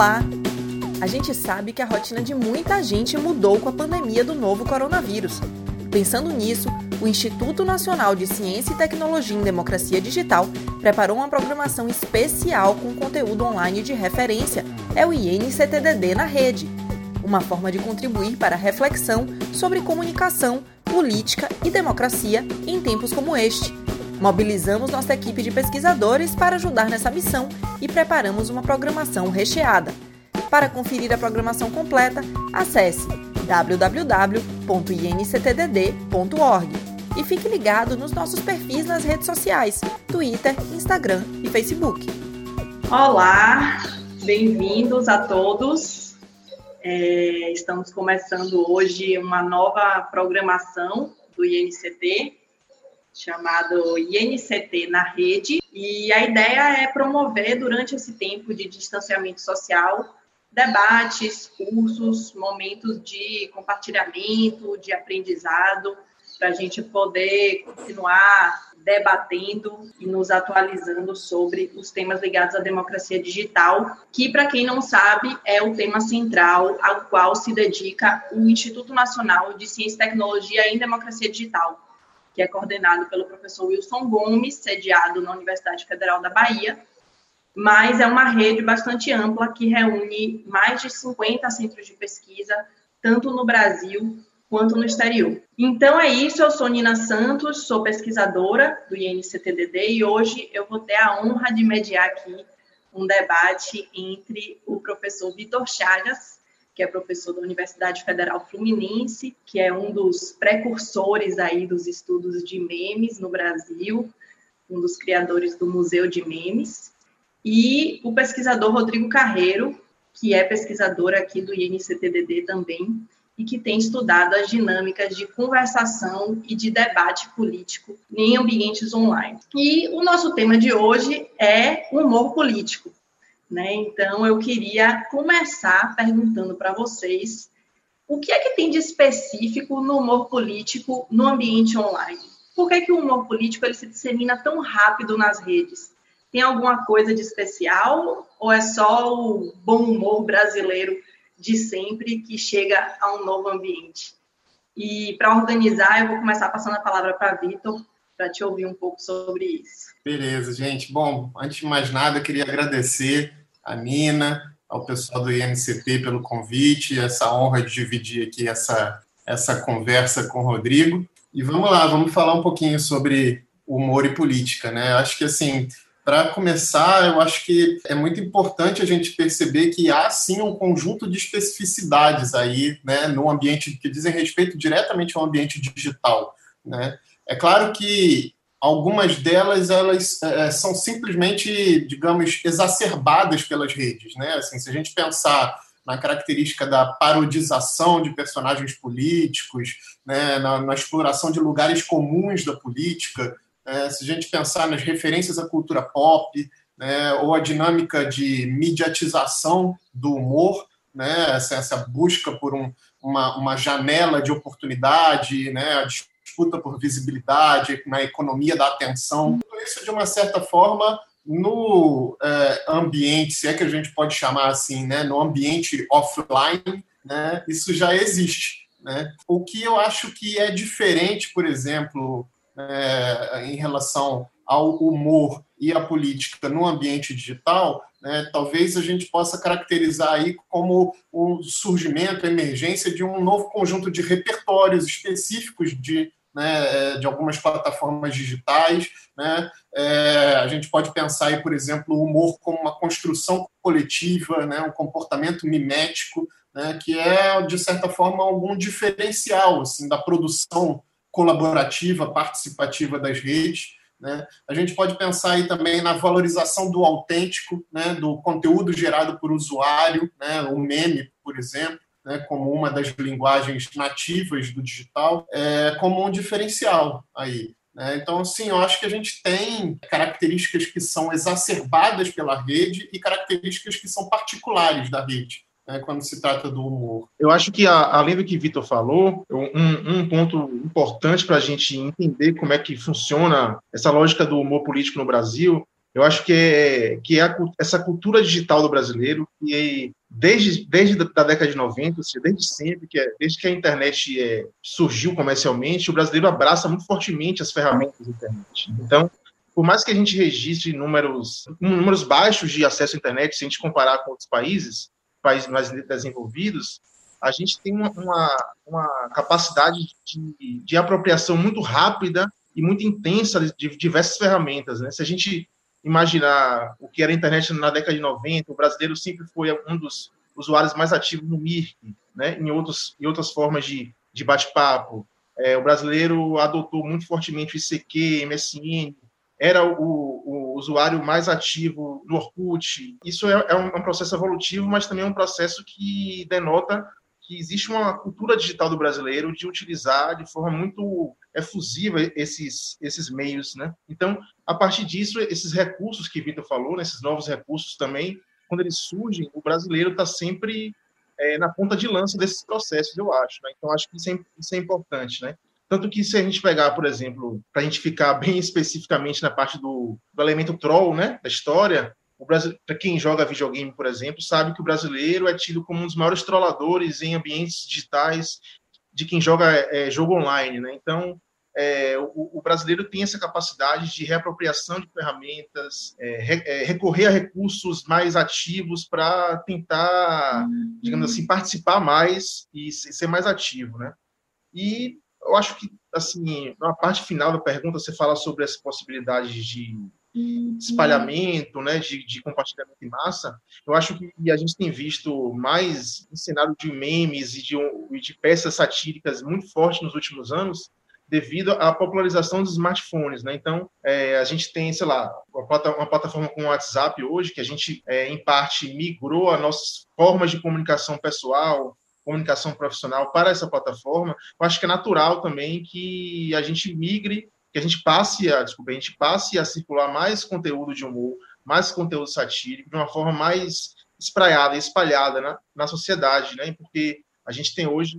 Olá! A gente sabe que a rotina de muita gente mudou com a pandemia do novo coronavírus. Pensando nisso, o Instituto Nacional de Ciência e Tecnologia em Democracia Digital preparou uma programação especial com conteúdo online de referência, é o INCTDD na rede, uma forma de contribuir para a reflexão sobre comunicação, política e democracia em tempos como este. Mobilizamos nossa equipe de pesquisadores para ajudar nessa missão e preparamos uma programação recheada. Para conferir a programação completa, acesse www.inctdd.org e fique ligado nos nossos perfis nas redes sociais, Twitter, Instagram e Facebook. Olá, bem-vindos a todos. É, estamos começando hoje uma nova programação do INCT, chamado INCT na rede, e a ideia é promover durante esse tempo de distanciamento social debates, cursos, momentos de compartilhamento, de aprendizado, para a gente poder continuar debatendo e nos atualizando sobre os temas ligados à democracia digital, que, para quem não sabe, é o tema central ao qual se dedica o Instituto Nacional de Ciência e Tecnologia em Democracia Digital, que é coordenado pelo professor Wilson Gomes, sediado na Universidade Federal da Bahia, mas é uma rede bastante ampla que reúne mais de 50 centros de pesquisa, tanto no Brasil quanto no exterior. Então é isso, eu sou Nina Santos, sou pesquisadora do INCTDD e hoje eu vou ter a honra de mediar aqui um debate entre o professor Vitor Chagas, que é professor da Universidade Federal Fluminense, que é um dos precursores aí dos estudos de memes no Brasil, um dos criadores do Museu de Memes, e o pesquisador Rodrigo Carreiro, que é pesquisador aqui do INCTDD também, e que tem estudado as dinâmicas de conversação e de debate político em ambientes online. E o nosso tema de hoje é humor político. Né? Então, eu queria começar perguntando para vocês o que é que tem de específico no humor político no ambiente online? Por que, que o humor político ele se dissemina tão rápido nas redes? Tem alguma coisa de especial ou é só o bom humor brasileiro de sempre que chega a um novo ambiente? E para organizar, eu vou começar passando a palavra para Vitor, para te ouvir um pouco sobre isso. Beleza, gente. Bom, antes de mais nada, queria agradecer a Nina, ao pessoal do INCT pelo convite, essa honra de dividir aqui essa, essa conversa com o Rodrigo. E vamos lá, vamos falar um pouquinho sobre humor e política, né? Acho que assim, para começar, eu acho que é muito importante a gente perceber que há sim um conjunto de especificidades aí, né, no ambiente que dizem respeito diretamente ao ambiente digital, né? É claro que algumas delas elas é, são simplesmente, digamos, exacerbadas pelas redes, né? Assim, se a gente pensar na característica da parodização de personagens políticos, né, na, na exploração de lugares comuns da política, é, se a gente pensar nas referências à cultura pop, né, ou a dinâmica de mediatização do humor, né, essa, essa busca por um, uma, uma, janela de oportunidade, né, a disputa por visibilidade na economia da atenção, tudo isso, de uma certa forma, no é, ambiente, se é que a gente pode chamar assim, né, no ambiente offline, né, isso já existe. Né? O que eu acho que é diferente, por exemplo, é, em relação ao humor e à política no ambiente digital, né, talvez a gente possa caracterizar aí como o surgimento, a emergência de um novo conjunto de repertórios específicos de, né, de algumas plataformas digitais. Né, é, a gente pode pensar aí, por exemplo, o humor como uma construção coletiva, né, um comportamento mimético, né, que é, de certa forma, algum diferencial assim, da produção colaborativa, participativa das redes. Né? A gente pode pensar aí também na valorização do autêntico, né? do conteúdo gerado por usuário, né? o meme, por exemplo, né? como uma das linguagens nativas do digital, é, como um diferencial aí. Né? Então, sim, eu acho que a gente tem características que são exacerbadas pela rede e características que são particulares da rede né, quando se trata do humor. Eu acho que, além do que Vitor falou, um, um ponto importante para a gente entender como é que funciona essa lógica do humor político no Brasil Eu acho que é, que é a, essa cultura digital do brasileiro, que desde, desde a década de 90, desde sempre, que é, desde que a internet é, surgiu comercialmente, o brasileiro abraça muito fortemente as ferramentas da internet. Então, por mais que a gente registre números, números baixos de acesso à internet, se a gente comparar com outros países, países mais desenvolvidos, a gente tem uma, uma, uma capacidade de, de, apropriação muito rápida e muito intensa de diversas ferramentas. Né? Se a gente imaginar o que era a internet na década de 90, o brasileiro sempre foi um dos usuários mais ativos no Mirk, né? em, outros, em outras formas de, de bate-papo. É, o brasileiro adotou muito fortemente o ICQ, MSN, era o, o, usuário mais ativo no Orkut. Isso é, é, um, processo evolutivo, mas também é um processo que denota que existe uma cultura digital do brasileiro de utilizar de forma muito efusiva esses, esses meios. Né? Então, a partir disso, esses recursos que Vitor falou, né, esses novos recursos também, quando eles surgem, o brasileiro está sempre é, na ponta de lança desses processos, eu acho. Né? Então, acho que isso é, isso é importante. Né? Tanto que se a gente pegar, por exemplo, para a gente ficar bem especificamente na parte do, do elemento troll, né, da história, para quem joga videogame, por exemplo, sabe que o brasileiro é tido como um dos maiores trolladores em ambientes digitais de quem joga é, jogo online, né? Então, é, o, o, brasileiro tem essa capacidade de reapropriação de ferramentas, é, re, é, recorrer a recursos mais ativos para tentar, digamos assim, participar mais e ser mais ativo, né? E eu acho que, assim, na parte final da pergunta, você fala sobre essa possibilidade de espalhamento, né, de, de, compartilhamento em massa, eu acho que a gente tem visto mais um cenário de memes e de, de peças satíricas muito forte nos últimos anos, devido à popularização dos smartphones, né? Então, é, a gente tem, sei lá, uma plataforma como o WhatsApp hoje, que a gente, é, em parte, migrou as nossas formas de comunicação pessoal, comunicação profissional para essa plataforma, eu acho que é natural também que a gente migre, que a gente passe a, desculpa, a gente passe a circular mais conteúdo de humor, mais conteúdo satírico, de uma forma mais espraiada, espalhada na, na sociedade, né? Porque a gente tem hoje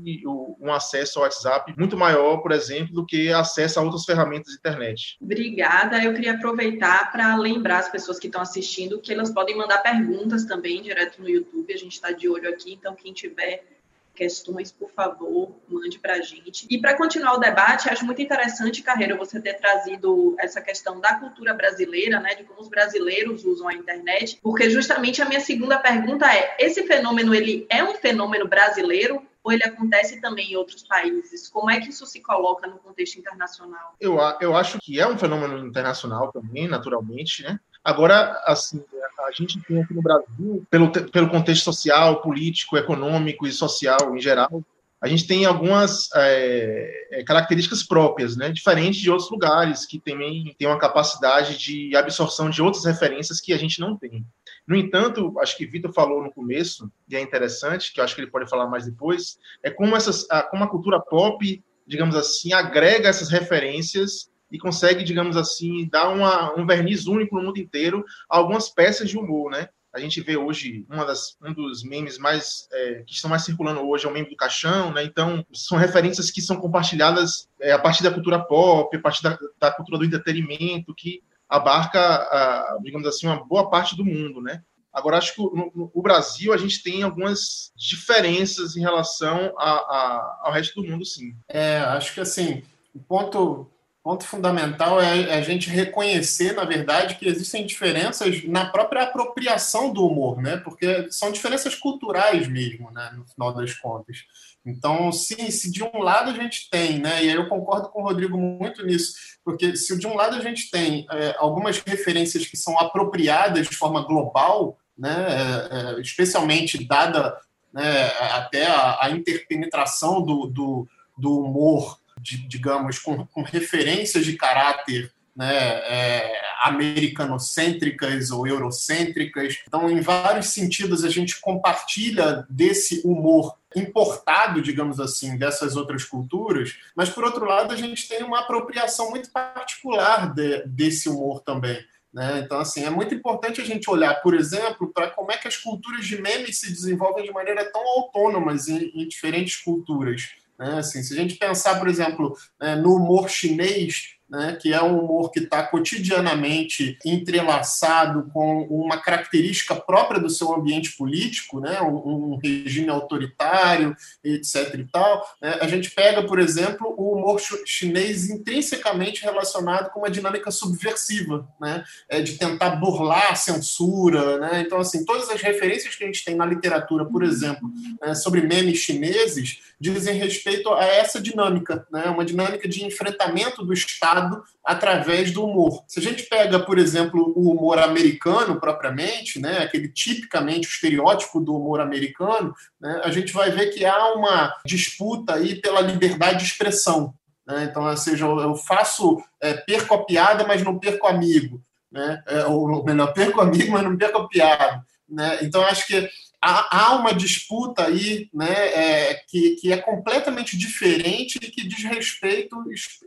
um acesso ao WhatsApp muito maior, por exemplo, do que acesso a outras ferramentas de internet. Obrigada. Eu queria aproveitar para lembrar as pessoas que estão assistindo que elas podem mandar perguntas também direto no YouTube. A gente está de olho aqui, então quem tiver questões, por favor, mande para a gente. E para continuar o debate, acho muito interessante, Carreira, você ter trazido essa questão da cultura brasileira, né, de como os brasileiros usam a internet, porque justamente a minha segunda pergunta é: esse fenômeno ele é um fenômeno brasileiro ou ele acontece também em outros países? Como é que isso se coloca no contexto internacional? Eu, eu acho que é um fenômeno internacional também, naturalmente, né? Agora, assim, a gente tem aqui no Brasil, pelo, pelo contexto social, político, econômico e social em geral, a gente tem algumas é, é características próprias, né, diferentes de outros lugares, que também têm uma capacidade de absorção de outras referências que a gente não tem. No entanto, acho que Vitor falou no começo, e é interessante, que eu acho que ele pode falar mais depois, é como, essas, como a cultura pop, digamos assim, agrega essas referências e consegue, digamos assim, dar uma, um verniz único no mundo inteiro a algumas peças de humor, né? A gente vê hoje uma das, um dos memes mais é, que estão mais circulando hoje é o meme do caixão, né? Então são referências que são compartilhadas é, a partir da cultura pop, a partir da, da cultura do entretenimento, que abarca, a, digamos assim, uma boa parte do mundo, né? Agora, acho que o Brasil a gente tem algumas diferenças em relação a, a, ao resto do mundo, sim. É, acho que assim, o ponto ponto fundamental é a gente reconhecer, na verdade, que existem diferenças na própria apropriação do humor, né? Porque são diferenças culturais mesmo, né? No final das contas. Então, se, se de um lado a gente tem, né? E aí eu concordo com o Rodrigo muito nisso, porque se de um lado a gente tem é, algumas referências que são apropriadas de forma global, né? É, é, especialmente dada né, até a, a interpenetração do, do, do humor de, digamos, com, com, referências de caráter né, é, americanocêntricas ou eurocêntricas. Então, em vários sentidos, a gente compartilha desse humor importado, digamos assim, dessas outras culturas, mas, por outro lado, a gente tem uma apropriação muito particular de, desse humor também. Né? Então, assim, é muito importante a gente olhar, por exemplo, para como é que as culturas de memes se desenvolvem de maneira tão autônomas em, em diferentes culturas. Né? Assim, se a gente pensar, por exemplo, né, no humor chinês, né, que é um humor que está cotidianamente entrelaçado com uma característica própria do seu ambiente político, né, um, um regime autoritário, etc. E tal. Né, a gente pega, por exemplo, o humor chinês intrinsecamente relacionado com uma dinâmica subversiva, né, é de tentar burlar a censura. Né, então, assim, todas as referências que a gente tem na literatura, por exemplo, né, sobre memes chineses, dizem respeito a essa dinâmica, né, uma dinâmica de enfrentamento do Estado através do humor. Se a gente pega, por exemplo, o humor americano propriamente, né, aquele tipicamente estereótipo do humor americano, né, a gente vai ver que há uma disputa aí pela liberdade de expressão. Né? Então, ou seja, eu faço, é, perco a piada, mas não perco amigo. Né? É, ou melhor, perco amigo, mas não perco a piada. Né? Então, acho que há, há uma disputa aí né, é, que, que é completamente diferente e que diz respeito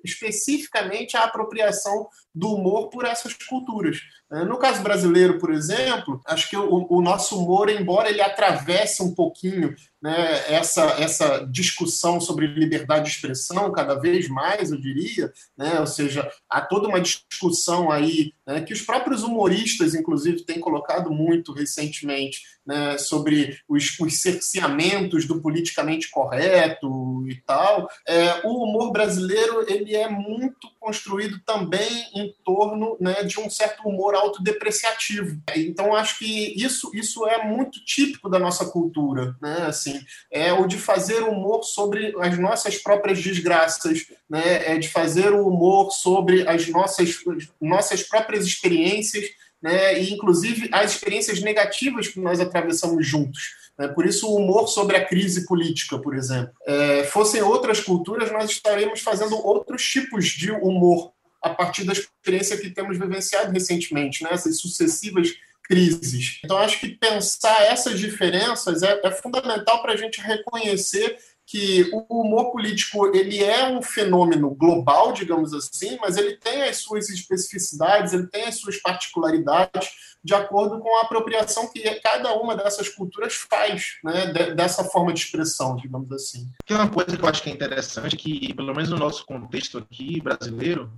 especificamente à apropriação do humor por essas culturas. É, no caso brasileiro, por exemplo, acho que o, o nosso humor, embora ele atravesse um pouquinho né, essa, essa discussão sobre liberdade de expressão, cada vez mais, eu diria, né, ou seja, há toda uma discussão aí né, que os próprios humoristas, inclusive, têm colocado muito recentemente né, sobre os, os cerceamentos do politicamente correto e tal. É, o humor brasileiro ele é muito construído também em torno né, de um certo humor autodepreciativo. Então, acho que isso, isso é muito típico da nossa cultura, né? Assim, é o de fazer humor sobre as nossas próprias desgraças, né? É de fazer o humor sobre as nossas, nossas próprias experiências, né? E, inclusive, as experiências negativas que nós atravessamos juntos. Né? Por isso, o humor sobre a crise política, por exemplo. É, fossem outras culturas, nós estaremos fazendo outros tipos de humor a partir da experiência que temos vivenciado recentemente, né? essas sucessivas crises. Então, acho que pensar essas diferenças é, é fundamental para a gente reconhecer que o humor político ele é um fenômeno global, digamos assim, mas ele tem as suas especificidades, ele tem as suas particularidades de acordo com a apropriação que cada uma dessas culturas faz, né, dessa forma de expressão, digamos assim. Tem uma coisa que eu acho que é interessante, que pelo menos no nosso contexto aqui brasileiro,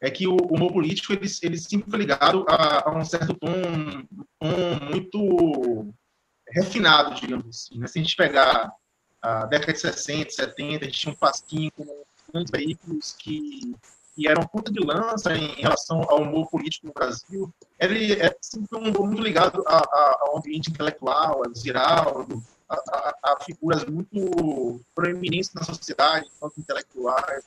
é que o humor político ele, ele sempre foi ligado a, a um certo tom, tom muito refinado, digamos assim. Né? Se a gente pegar a década de 60, 70, a gente tinha um pasquinho com grandes veículos que, que eram ponta de lança em relação ao humor político no Brasil. Ele é sempre um humor muito ligado a, a, ao ambiente intelectual, a Ziraldo, a, a, a, figuras muito proeminentes na sociedade, intelectuais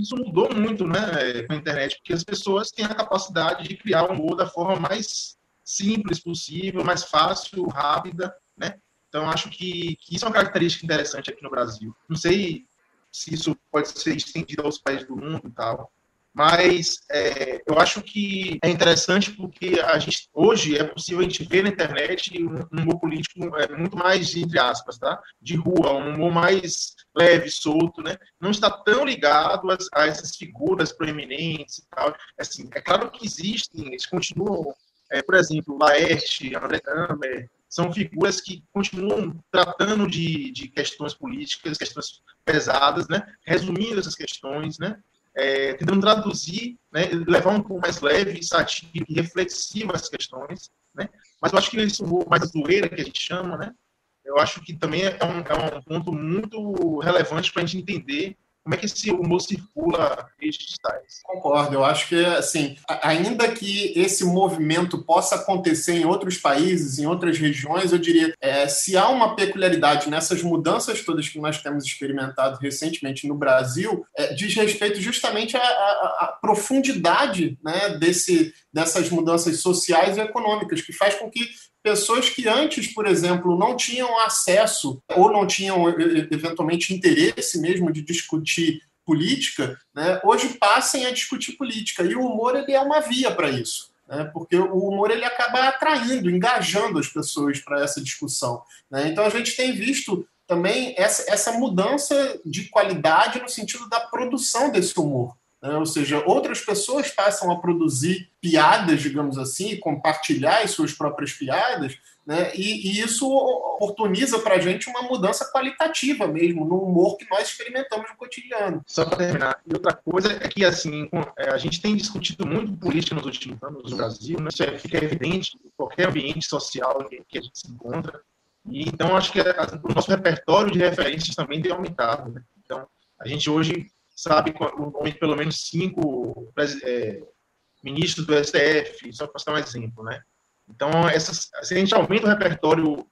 isso mudou muito né, com a internet, porque as pessoas têm a capacidade de criar um humor da forma mais simples possível, mais fácil, rápida, né? Então, acho que, que isso é uma característica interessante aqui no Brasil. Não sei se isso pode ser estendido aos países do mundo e tal, mas é, eu acho que é interessante porque a gente, hoje é possível a gente ver na internet um, um humor político é, muito mais, entre aspas, tá? de rua, um humor mais leve, solto, né? não está tão ligado a, a essas figuras proeminentes e tal. Assim, é claro que existem, eles continuam, é, por exemplo, Laerte, André Hammer, são figuras que continuam tratando de, de questões políticas, questões pesadas, né? resumindo essas questões, né? É, tentando traduzir, né, levar um pouco mais leve, satírico e reflexivo as questões, né? Mas eu acho que isso mais a zoeira que a gente chama, né? Eu acho que também é um, é um ponto muito relevante para a gente entender como é que esse humor circula redes digitais? Concordo, eu acho que, assim, ainda que esse movimento possa acontecer em outros países, em outras regiões, eu diria, é, se há uma peculiaridade nessas mudanças todas que nós temos experimentado recentemente no Brasil, é, diz respeito justamente à, à, à profundidade né, desse, dessas mudanças sociais e econômicas, que faz com que pessoas que antes, por exemplo, não tinham acesso ou não tinham eventualmente interesse mesmo de discutir política, né, hoje passem a discutir política. E o humor ele é uma via para isso. Né, porque o humor ele acaba atraindo, engajando as pessoas para essa discussão. Né? Então a gente tem visto também essa, essa mudança de qualidade no sentido da produção desse humor. Né? Ou seja, outras pessoas passam a produzir piadas, digamos assim, compartilhar as suas próprias piadas, né? e, e isso oportuniza para a gente uma mudança qualitativa mesmo no humor que nós experimentamos no cotidiano. Só para terminar, e outra coisa é que assim é, a gente tem discutido muito política nos últimos anos no Brasil, né? isso é, fica evidente em qualquer ambiente social que a gente se encontra, e então acho que o nosso repertório de referências também tem aumentado. Né? Então, a gente hoje sabe pelo menos cinco é, ministros do STF, só para citar um exemplo, né? Então, essas, se a gente aumenta o repertório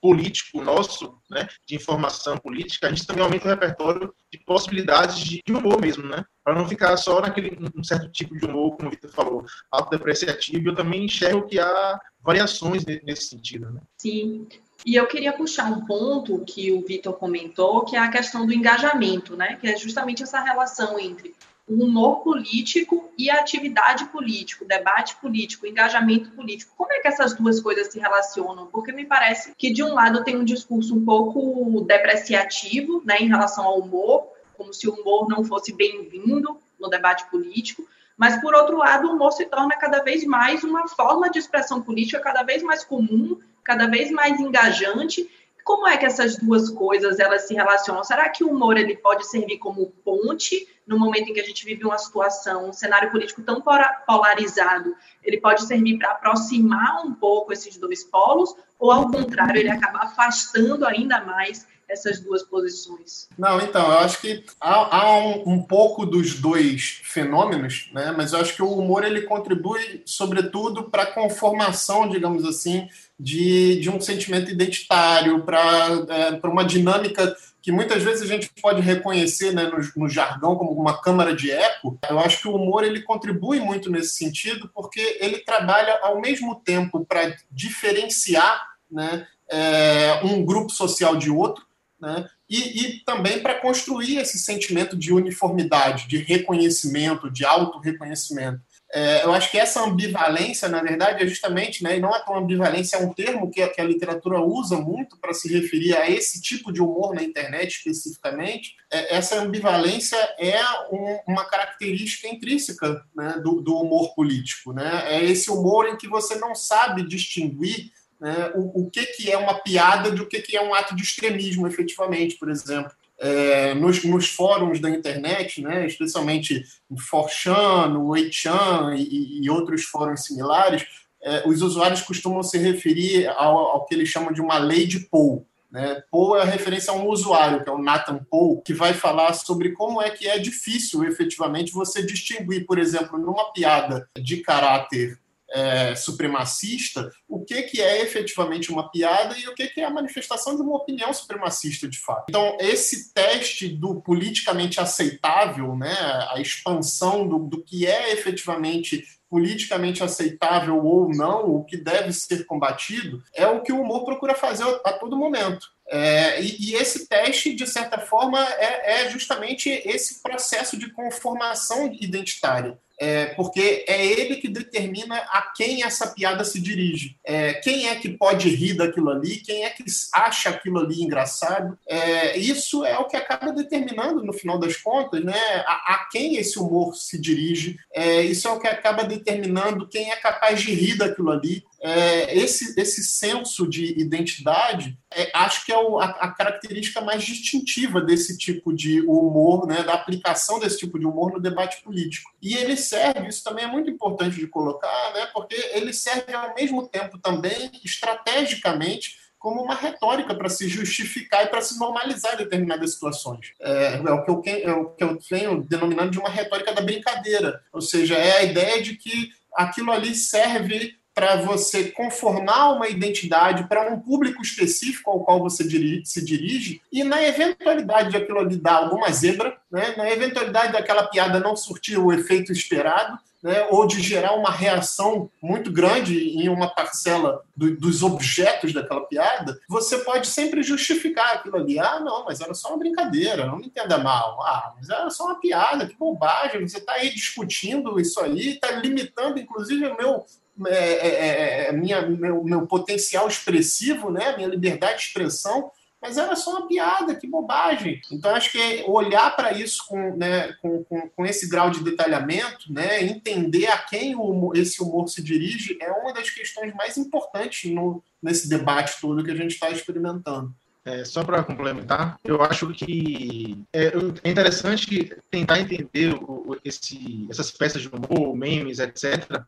político nosso, né, de informação política, a gente também aumenta o repertório de possibilidades de, de humor mesmo, né? Para não ficar só naquele um certo tipo de humor, como o Vitor falou, autodepreciativo. Eu também enxergo que há variações nesse sentido, né? Sim. E eu queria puxar um ponto que o Vitor comentou, que é a questão do engajamento, né? Que é justamente essa relação entre o humor político e a atividade política, o debate político, o engajamento político. Como é que essas duas coisas se relacionam? Porque me parece que, de um lado, tem um discurso um pouco depreciativo né, em relação ao humor, como se o humor não fosse bem-vindo no debate político, mas, por outro lado, o humor se torna cada vez mais uma forma de expressão política cada vez mais comum cada vez mais engajante. Como é que essas duas coisas elas se relacionam? Será que o humor ele pode servir como ponte no momento em que a gente vive uma situação, um cenário político tão polarizado? Ele pode servir para aproximar um pouco esses dois polos, ou ao contrário, ele acaba afastando ainda mais essas duas posições? Não, então, eu acho que há, há um, um, pouco dos dois fenômenos, né? mas eu acho que o humor ele contribui, sobretudo, para a conformação, digamos assim, de, de um sentimento identitário, para é, uma dinâmica que muitas vezes a gente pode reconhecer né, no, no, jargão como uma câmara de eco. Eu acho que o humor ele contribui muito nesse sentido, porque ele trabalha ao mesmo tempo para diferenciar né, é, um grupo social de outro, né? E, e também para construir esse sentimento de uniformidade, de reconhecimento, de auto-reconhecimento. É, eu acho que essa ambivalência, na verdade, é justamente, né, e não é tão ambivalência, é um termo que, que a literatura usa muito para se referir a esse tipo de humor na internet especificamente. É, essa ambivalência é um, uma característica intrínseca né, do, do humor político. Né? É esse humor em que você não sabe distinguir né, o, o que, que é uma piada de o que, que é um ato de extremismo, efetivamente, por exemplo. É, nos, nos, fóruns da internet, né, especialmente no 4chan, no 8chan e, e, outros fóruns similares, é, os usuários costumam se referir ao, ao, que eles chamam de uma lei de Poe. Né? Poe é a referência a um usuário, que é o Nathan Poe, que vai falar sobre como é que é difícil, efetivamente, você distinguir, por exemplo, numa piada de caráter é, supremacista, o que, que é efetivamente uma piada e o que, que é a manifestação de uma opinião supremacista de fato. Então, esse teste do politicamente aceitável, né, a expansão do, do que é efetivamente politicamente aceitável ou não, o que deve ser combatido, é o que o humor procura fazer a todo momento. É, e, e, esse teste, de certa forma, é, é, justamente esse processo de conformação identitária é, porque é ele que determina a quem essa piada se dirige. É, quem é que pode rir daquilo ali, quem é que acha aquilo ali engraçado. É, isso é o que acaba determinando, no final das contas, né, a, a quem esse humor se dirige. É, isso é o que acaba determinando quem é capaz de rir daquilo ali, é, esse, esse senso de identidade, é, acho que é o, a, a, característica mais distintiva desse tipo de humor, né, da aplicação desse tipo de humor no debate político. E ele serve, isso também é muito importante de colocar, né, porque ele serve ao mesmo tempo também, estrategicamente, como uma retórica para se justificar e para se normalizar determinadas situações. É, é, o que eu, é o que eu denominando de uma retórica da brincadeira, ou seja, é a ideia de que aquilo ali serve para você conformar uma identidade para um público específico ao qual você se dirige, e na eventualidade de aquilo ali dar alguma zebra, né, na eventualidade daquela piada não surtir o efeito esperado, né, ou de gerar uma reação muito grande em uma parcela do, dos objetos daquela piada, você pode sempre justificar aquilo ali. Ah, não, mas era só uma brincadeira, não me entenda mal. Ah, mas era só uma piada, que bobagem. Você está aí discutindo isso aí, está limitando, inclusive, o meu, é é, é, é, minha, meu, meu potencial expressivo, né, minha liberdade de expressão, mas era só uma piada, que bobagem. Então, acho que olhar para isso com, né, com, com, com, esse grau de detalhamento, né, entender a quem o, esse humor se dirige, é uma das questões mais importantes no, nesse debate todo que a gente está experimentando. É, só para complementar, eu acho que é, é interessante tentar entender o, esse, essas peças de humor, memes, etc.,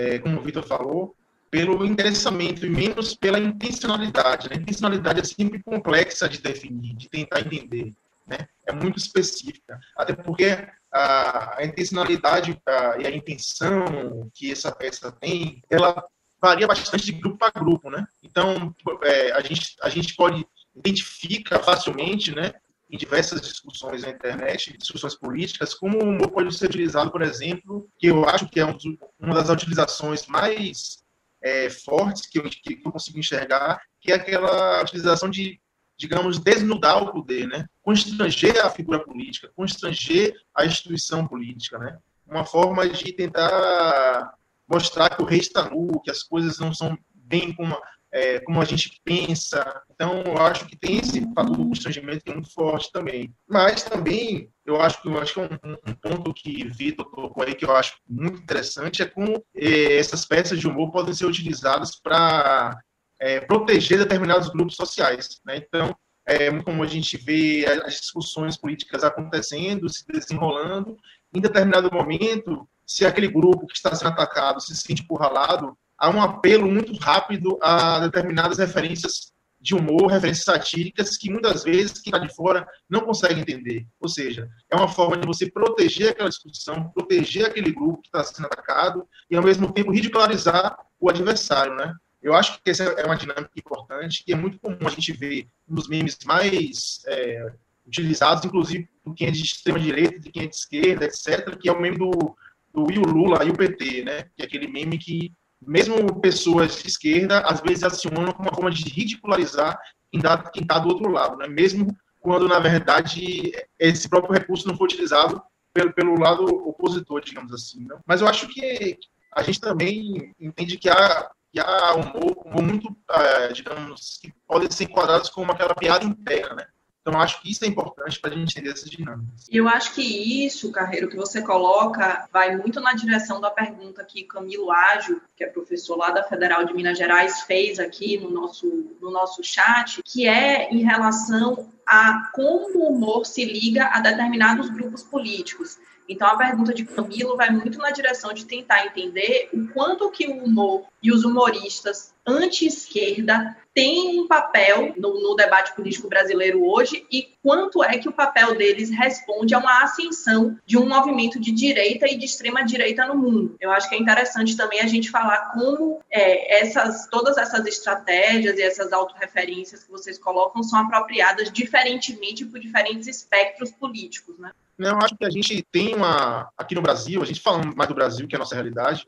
é, como o Vitor falou, pelo interessamento e menos pela intencionalidade. Né? A intencionalidade é sempre complexa de definir, de tentar entender. Né? É muito específica. Até porque a, a intencionalidade a, e a intenção que essa peça tem, ela varia bastante de grupo para grupo. Né? Então, é, a, gente, a gente pode identifica facilmente, né, em diversas discussões na internet, discussões políticas, como o humor pode ser utilizado, por exemplo, que eu acho que é um, uma das utilizações mais é, fortes que eu, que eu consigo enxergar, que é aquela utilização de, digamos, desnudar o poder, né? constranger a figura política, constranger a instituição política, né? uma forma de tentar mostrar que o rei está nu, que as coisas não são bem como é, como a gente pensa. Então, eu acho que tem esse fator do constrangimento que é muito forte também. Mas também, eu acho que, eu acho que é um, um ponto que Vitor tocou aí que eu acho muito interessante é como é, essas peças de humor podem ser utilizadas para é, proteger determinados grupos sociais. Né? Então, é como a gente vê as discussões políticas acontecendo, se desenrolando, em determinado momento, se aquele grupo que está sendo atacado se sente encurralado, há um apelo muito rápido a determinadas referências de humor, referências satíricas, que muitas vezes quem está de fora não consegue entender. Ou seja, é uma forma de você proteger aquela discussão, proteger aquele grupo que está sendo atacado e, ao mesmo tempo, ridicularizar o adversário, né? Eu acho que essa é uma dinâmica importante e é muito comum a gente ver dos memes mais é, utilizados, inclusive por quem é de extrema direita, de quem é de esquerda, etc., que é o meme do, do e o Lula e o PT, né? Que é aquele meme que mesmo pessoas de esquerda, às vezes acionam como uma forma de ridicularizar quem está do outro lado, né? mesmo quando, na verdade, esse próprio recurso não foi utilizado pelo, pelo lado opositor, digamos assim. Né? Mas eu acho que a gente também entende que há, que há humor, humor muito, uh, digamos, que podem ser enquadrados como aquela piada interna, né? Então, acho que isso é importante para a gente entender essas dinâmicas. Eu acho que isso, Carreiro, que você coloca, vai muito na direção da pergunta que Camilo Ágio, que é professor lá da Federal de Minas Gerais, fez aqui no nosso, no nosso chat, que é em relação a como o humor se liga a determinados grupos políticos. Então, a pergunta de Camilo vai muito na direção de tentar entender o quanto que o humor e os humoristas anti-esquerda têm um papel no, no, debate político brasileiro hoje e quanto é que o papel deles responde a uma ascensão de um movimento de direita e de extrema direita no mundo. Eu acho que é interessante também a gente falar como é, essas, todas essas estratégias e essas autorreferências que vocês colocam são apropriadas diferentemente por diferentes espectros políticos, né? Não, eu acho que a gente tem uma. Aqui no Brasil, a gente fala mais do Brasil, que é a nossa realidade.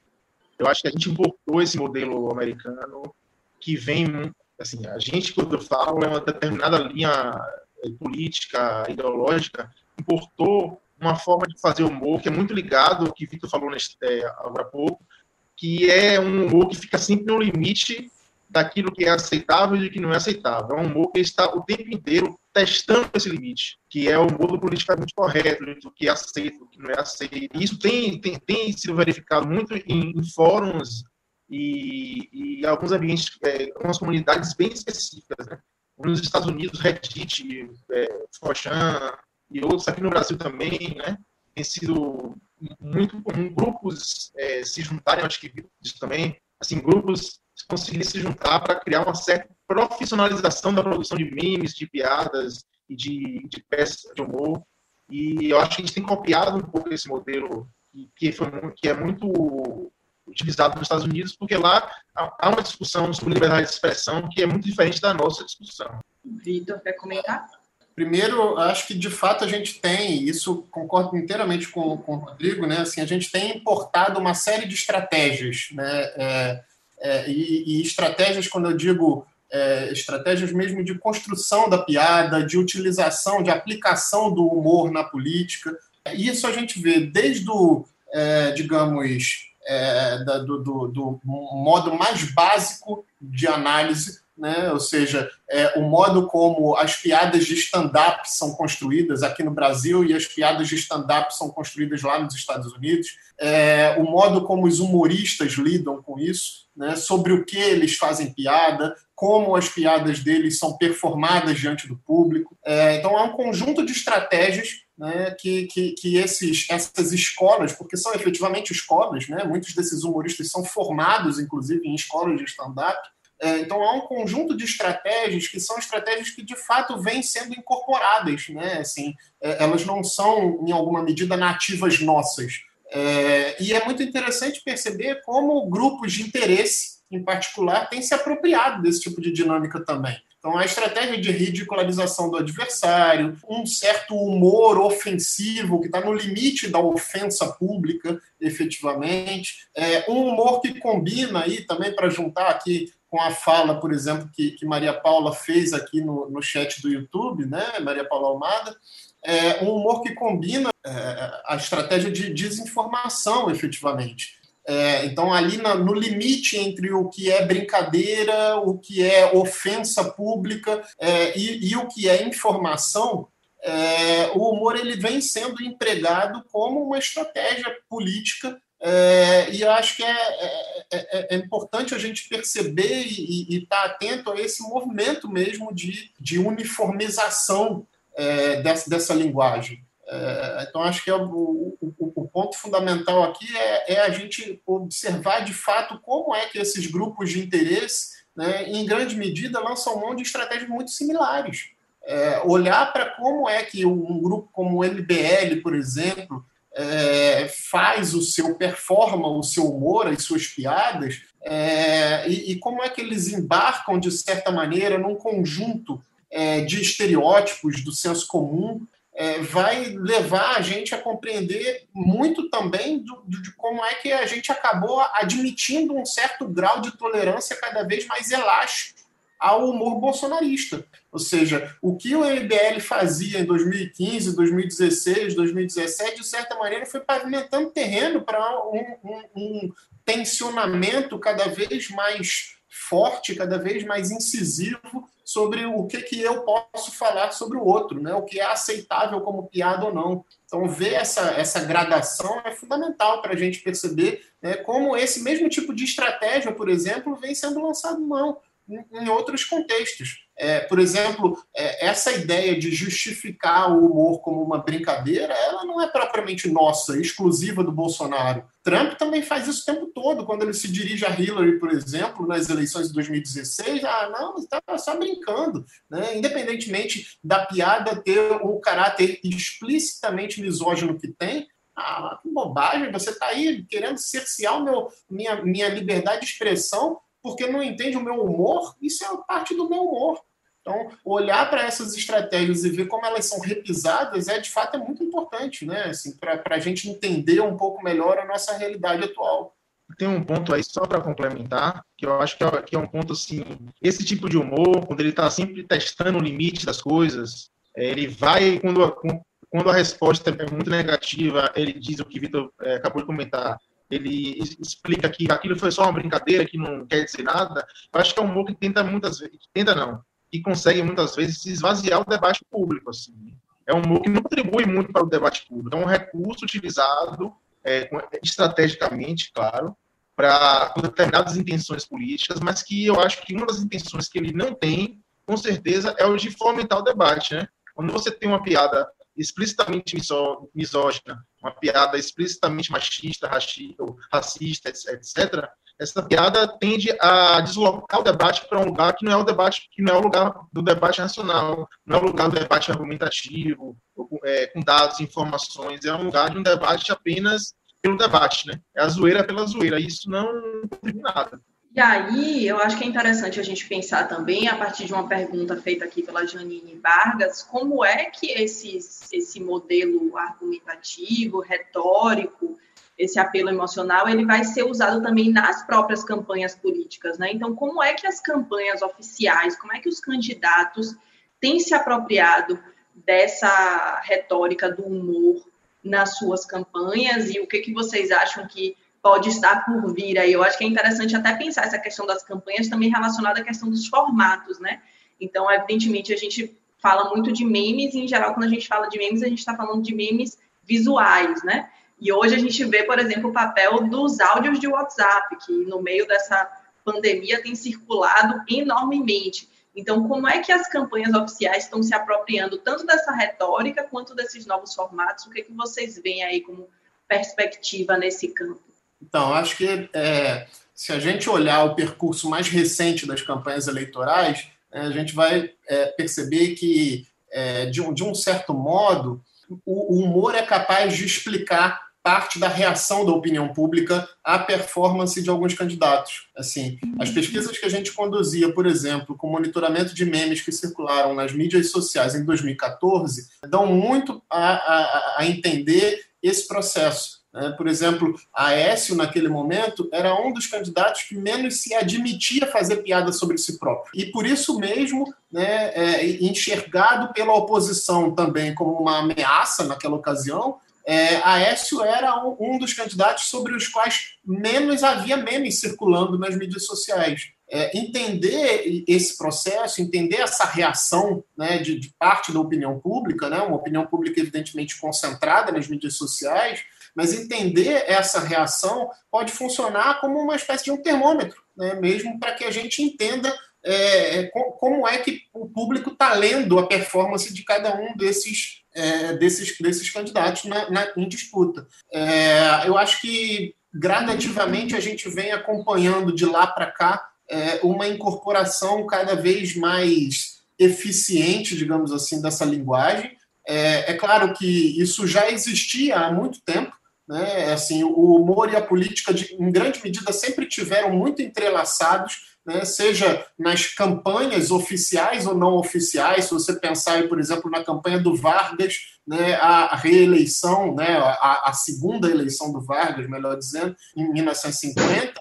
Eu acho que a gente importou esse modelo americano que vem. Assim, a gente, quando eu falo, é uma determinada linha eh, política, ideológica, importou uma forma de fazer humor que é muito ligado ao que Vitor falou nesse, é, agora há pouco, que é um humor que fica sempre no limite daquilo que é aceitável e do que não é aceitável. É um humor que está o tempo inteiro testando esse limite, que é o humor do politicamente correto, do que é aceito, do que não é aceito. Isso tem, tem, tem sido verificado muito em, em fóruns e, e alguns ambientes, é, algumas comunidades bem específicas. Né? Nos Estados Unidos, Reddit, é, Forchan e outros, aqui no Brasil também, né? tem sido muito comum grupos é, se juntarem, acho que isso também, assim, grupos conseguir se juntar para criar uma certa profissionalização da produção de memes, de piadas e de, de peças de humor. E eu acho que a gente tem copiado um pouco esse modelo que, foi, que é muito utilizado nos Estados Unidos, porque lá há uma discussão sobre liberdade de expressão que é muito diferente da nossa discussão. Vitor, quer comentar? Primeiro, acho que de fato a gente tem, isso concordo inteiramente com, com o Rodrigo, né? Assim, a gente tem importado uma série de estratégias, né? É, é, e, e, estratégias, quando eu digo é, estratégias mesmo de construção da piada, de utilização, de aplicação do humor na política. Isso a gente vê desde o, é, digamos, é, da, do, do, do, modo mais básico de análise, né? ou seja, é, o modo como as piadas de stand-up são construídas aqui no Brasil e as piadas de stand-up são construídas lá nos Estados Unidos, é, o modo como os humoristas lidam com isso, né? sobre o que eles fazem piada, como as piadas deles são performadas diante do público. É, então, é um conjunto de estratégias né, que, que, que esses, essas escolas, porque são efetivamente escolas, né, muitos desses humoristas são formados, inclusive, em escolas de stand-up. É, então, há um conjunto de estratégias que são estratégias que, de fato, vêm sendo incorporadas. Né? Assim, é, elas não são, em alguma medida, nativas nossas. É, e é muito interessante perceber como grupos de interesse, em particular, têm se apropriado desse tipo de dinâmica também. Então, a estratégia de ridicularização do adversário, um certo humor ofensivo que está no limite da ofensa pública, efetivamente, é, um humor que combina aí também para juntar aqui com a fala, por exemplo, que, que Maria Paula fez aqui no, no chat do YouTube, né, Maria Paula Almada, é, um humor que combina é, a estratégia de desinformação, efetivamente. É, então, ali na, no limite entre o que é brincadeira, o que é ofensa pública é, e, e, o que é informação, é, o humor ele vem sendo empregado como uma estratégia política. É, e eu acho que é, é, é, é, importante a gente perceber e estar tá atento a esse movimento mesmo de, de uniformização dessa, dessa linguagem. É, então, acho que é o, o, o, ponto fundamental aqui é, é, a gente observar de fato como é que esses grupos de interesse, né, em grande medida, lançam mão de estratégias muito similares. É, olhar para como é que um grupo como o MBL, por exemplo, é, faz o seu, performa o seu humor, as suas piadas, é, e, e, como é que eles embarcam, de certa maneira, num conjunto é, de estereótipos do senso comum é, vai levar a gente a compreender muito também do, de como é que a gente acabou admitindo um certo grau de tolerância cada vez mais elástico ao humor bolsonarista. Ou seja, o que o MBL fazia em 2015, 2016, 2017, de certa maneira, foi pavimentando terreno para um, um, um tensionamento cada vez mais forte, cada vez mais incisivo sobre o que, que eu posso falar sobre o outro, né? o que é aceitável como piada ou não. Então, ver essa, essa gradação é fundamental para a gente perceber né, como esse mesmo tipo de estratégia, por exemplo, vem sendo lançado mão em outros contextos. É, por exemplo, é, essa ideia de justificar o humor como uma brincadeira, ela não é propriamente nossa, exclusiva do Bolsonaro. Trump também faz isso o tempo todo, quando ele se dirige a Hillary, por exemplo, nas eleições de 2016. Ah, não, estava só brincando. Né? Independentemente da piada ter o caráter explicitamente misógino que tem, ah, que bobagem, você está aí querendo cercear meu, minha, minha liberdade de expressão porque não entende o meu humor, isso é parte do meu humor. Então, olhar para essas estratégias e ver como elas são repisadas é de fato é muito importante, né? Assim, para a gente entender um pouco melhor a nossa realidade atual. Tem um ponto aí só para complementar, que eu acho que é, que é, um ponto assim, esse tipo de humor, quando ele está sempre testando o limite das coisas, é, ele vai quando quando a resposta é muito negativa, ele diz o que o Vitor é, acabou de comentar, ele explica que aquilo foi só uma brincadeira, que não quer dizer nada. Eu acho que é um humor que tenta muitas vezes, tenta não, que consegue muitas vezes esvaziar o debate público. Assim. É um humor que não contribui muito para o debate público. É um recurso utilizado é, estrategicamente, claro, para determinadas intenções políticas, mas que eu acho que uma das intenções que ele não tem, com certeza, é o de fomentar o debate. Né? Quando você tem uma piada explicitamente misógina, uma piada explicitamente machista, racista, etc., essa piada tende a deslocar o debate para um lugar que não é o debate, que não é o lugar do debate nacional, não é o lugar do debate argumentativo, é, com dados, informações, é um lugar de um debate apenas pelo debate, né? É a zoeira pela zoeira, isso não contribui nada. E aí, eu acho que é interessante a gente pensar também, a partir de uma pergunta feita aqui pela Janine Vargas, como é que esses, esse modelo argumentativo, retórico, esse apelo emocional, ele vai ser usado também nas próprias campanhas políticas, né? Então, como é que as campanhas oficiais, como é que os candidatos têm se apropriado dessa retórica do humor nas suas campanhas e o que, que vocês acham que pode estar por vir aí. Eu acho que é interessante até pensar essa questão das campanhas também relacionada à questão dos formatos, né? Então, evidentemente, a gente fala muito de memes, e em geral, quando a gente fala de memes, a gente está falando de memes visuais, né? E hoje a gente vê, por exemplo, o papel dos áudios de WhatsApp, que no meio dessa pandemia tem circulado enormemente. Então, como é que as campanhas oficiais estão se apropriando tanto dessa retórica quanto desses novos formatos? O que, é que vocês veem aí como perspectiva nesse campo? Então, acho que é, se a gente olhar o percurso mais recente das campanhas eleitorais, é, a gente vai é, perceber que, é, de um, de, um, certo modo, o, o humor é capaz de explicar parte da reação da opinião pública à performance de alguns candidatos. Assim, as pesquisas que a gente conduzia, por exemplo, com monitoramento de memes que circularam nas mídias sociais em 2014, dão muito a, a, a entender esse processo. Né? Por exemplo, Aécio, naquele momento, era um dos candidatos que menos se admitia fazer piada sobre si próprio. E por isso mesmo, né, é, enxergado pela oposição também como uma ameaça naquela ocasião, é, Aécio era um, um, dos candidatos sobre os quais menos havia memes circulando nas mídias sociais. É, entender esse processo, entender essa reação né, de, de, parte da opinião pública, né, uma opinião pública evidentemente concentrada nas mídias sociais, mas entender essa reação pode funcionar como uma espécie de um termômetro, né? mesmo para que a gente entenda é, é como é que o público está lendo a performance de cada um desses, é, desses, desses candidatos na, na em disputa. É, eu acho que gradativamente a gente vem acompanhando de lá para cá é, uma incorporação cada vez mais eficiente, digamos assim, dessa linguagem. É, é, claro que isso já existia há muito tempo, né? Assim, o humor e a política, de, em grande medida, sempre tiveram muito entrelaçados, né? seja nas campanhas oficiais ou não oficiais. Se você pensar, por exemplo, na campanha do Vargas, né? a reeleição, né? a, a segunda eleição do Vargas, melhor dizendo, em 1950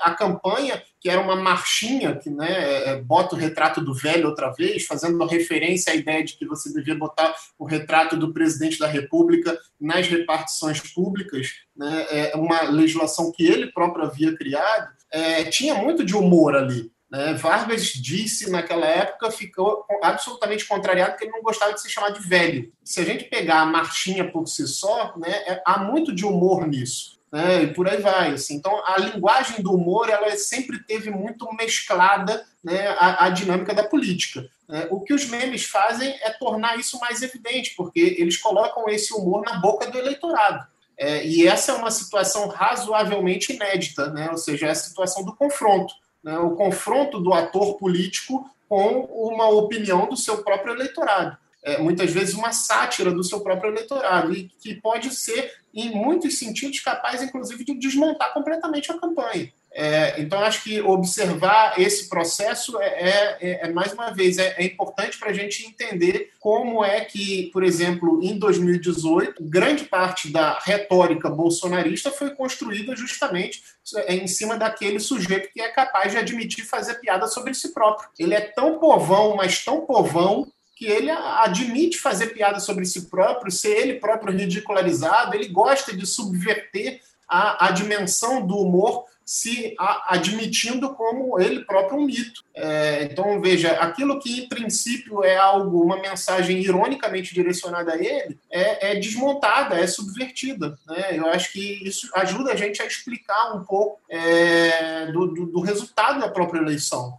a campanha, que era uma marchinha que né, é, é, bota o retrato do velho outra vez, fazendo uma referência à ideia de que você devia botar o retrato do presidente da República nas repartições públicas, né, é uma legislação que ele próprio havia criado, é, tinha muito de humor ali. Né? Vargas disse naquela época, ficou absolutamente contrariado, porque ele não gostava de se chamar de velho. Se a gente pegar a marchinha por si só, né, é, há muito de humor nisso né, e por aí vai. Assim. Então, a linguagem do humor ela sempre teve muito mesclada né, a, a dinâmica da política. Né. O que os memes fazem é tornar isso mais evidente, porque eles colocam esse humor na boca do eleitorado. É, e essa é uma situação razoavelmente inédita, né? ou seja, é a situação do confronto. Né? O confronto do ator político com uma opinião do seu próprio eleitorado é, muitas vezes uma sátira do seu próprio eleitorado e que pode ser, em muitos sentidos, capaz, inclusive, de desmontar completamente a campanha. É, então, acho que observar esse processo é, é, é, é mais uma vez, é, é importante para a gente entender como é que, por exemplo, em 2018, grande parte da retórica bolsonarista foi construída justamente é, em cima daquele sujeito que é capaz de admitir fazer piada sobre si próprio. Ele é tão povão, mas tão povão, que ele admite fazer piada sobre si próprio, ser ele próprio ridicularizado, ele gosta de subverter a, a dimensão do humor, se a, admitindo como ele próprio um mito. É, então, veja, aquilo que em princípio é algo, uma mensagem ironicamente direcionada a ele, é, é desmontada, é subvertida. Né? Eu acho que isso ajuda a gente a explicar um pouco é, do, do, do resultado da própria eleição.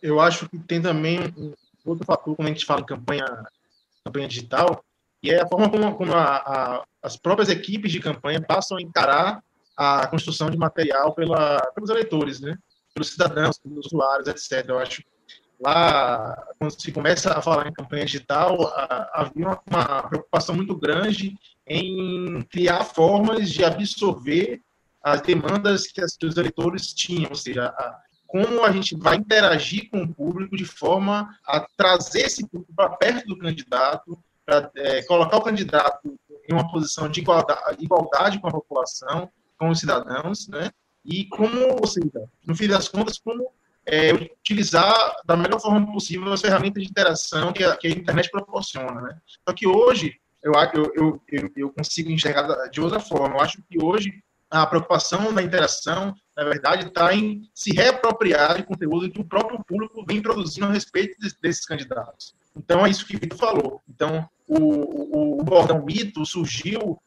Eu acho que tem também outro fator quando a gente fala em campanha, campanha digital, e é a forma como, como a, a, as próprias equipes de campanha passam a encarar a construção de material pela, pelos eleitores, né? pelos cidadãos, pelos usuários, etc. Eu acho lá, quando se começa a falar em campanha digital, havia uma, uma preocupação muito grande em criar formas de absorver as demandas que, as, que os eleitores tinham, ou seja, a, como a gente vai interagir com o público de forma a trazer esse público para perto do candidato, para é, colocar o candidato em uma posição de igualdade, igualdade com a população, com os cidadãos, né? E como, ou seja, no fim das contas, como é, utilizar da melhor forma possível as ferramentas de interação que a, que a internet proporciona, né? Só que hoje, eu, eu, eu, eu consigo enxergar de outra forma. Eu acho que hoje a preocupação da interação, na verdade, está em se reapropriar de conteúdo que o próprio público vem produzindo a respeito desses candidatos. Então, é isso que o Vitor falou. Então, o, o, o bordão mito surgiu,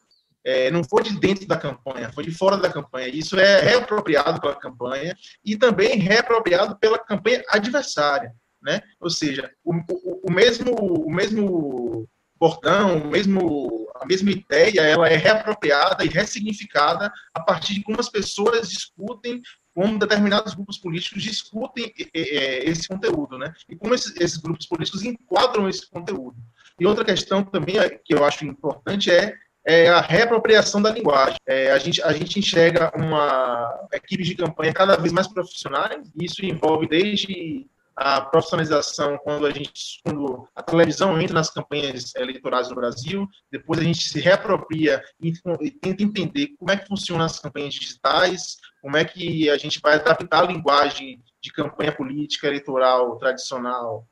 é, não foi de dentro da campanha, foi de fora da campanha. Isso é reapropriado pela campanha e também reapropriado pela campanha adversária. Né? Ou seja, o, o, o mesmo, o mesmo bordão, o mesmo, a mesma ideia, ela é reapropriada e ressignificada a partir de como as pessoas discutem como determinados grupos políticos discutem esse conteúdo, né? E como esses, esses, grupos políticos enquadram esse conteúdo. E outra questão também é, que eu acho importante é, é a reapropriação da linguagem. É, a, gente, a gente enxerga uma equipe de campanha cada vez mais profissionais, isso envolve desde a profissionalização quando a gente quando a televisão entra nas campanhas eleitorais no Brasil, depois a gente se reapropria e, e tenta entender como é que funcionam as campanhas digitais, como é que a gente vai adaptar a linguagem de campanha política eleitoral tradicional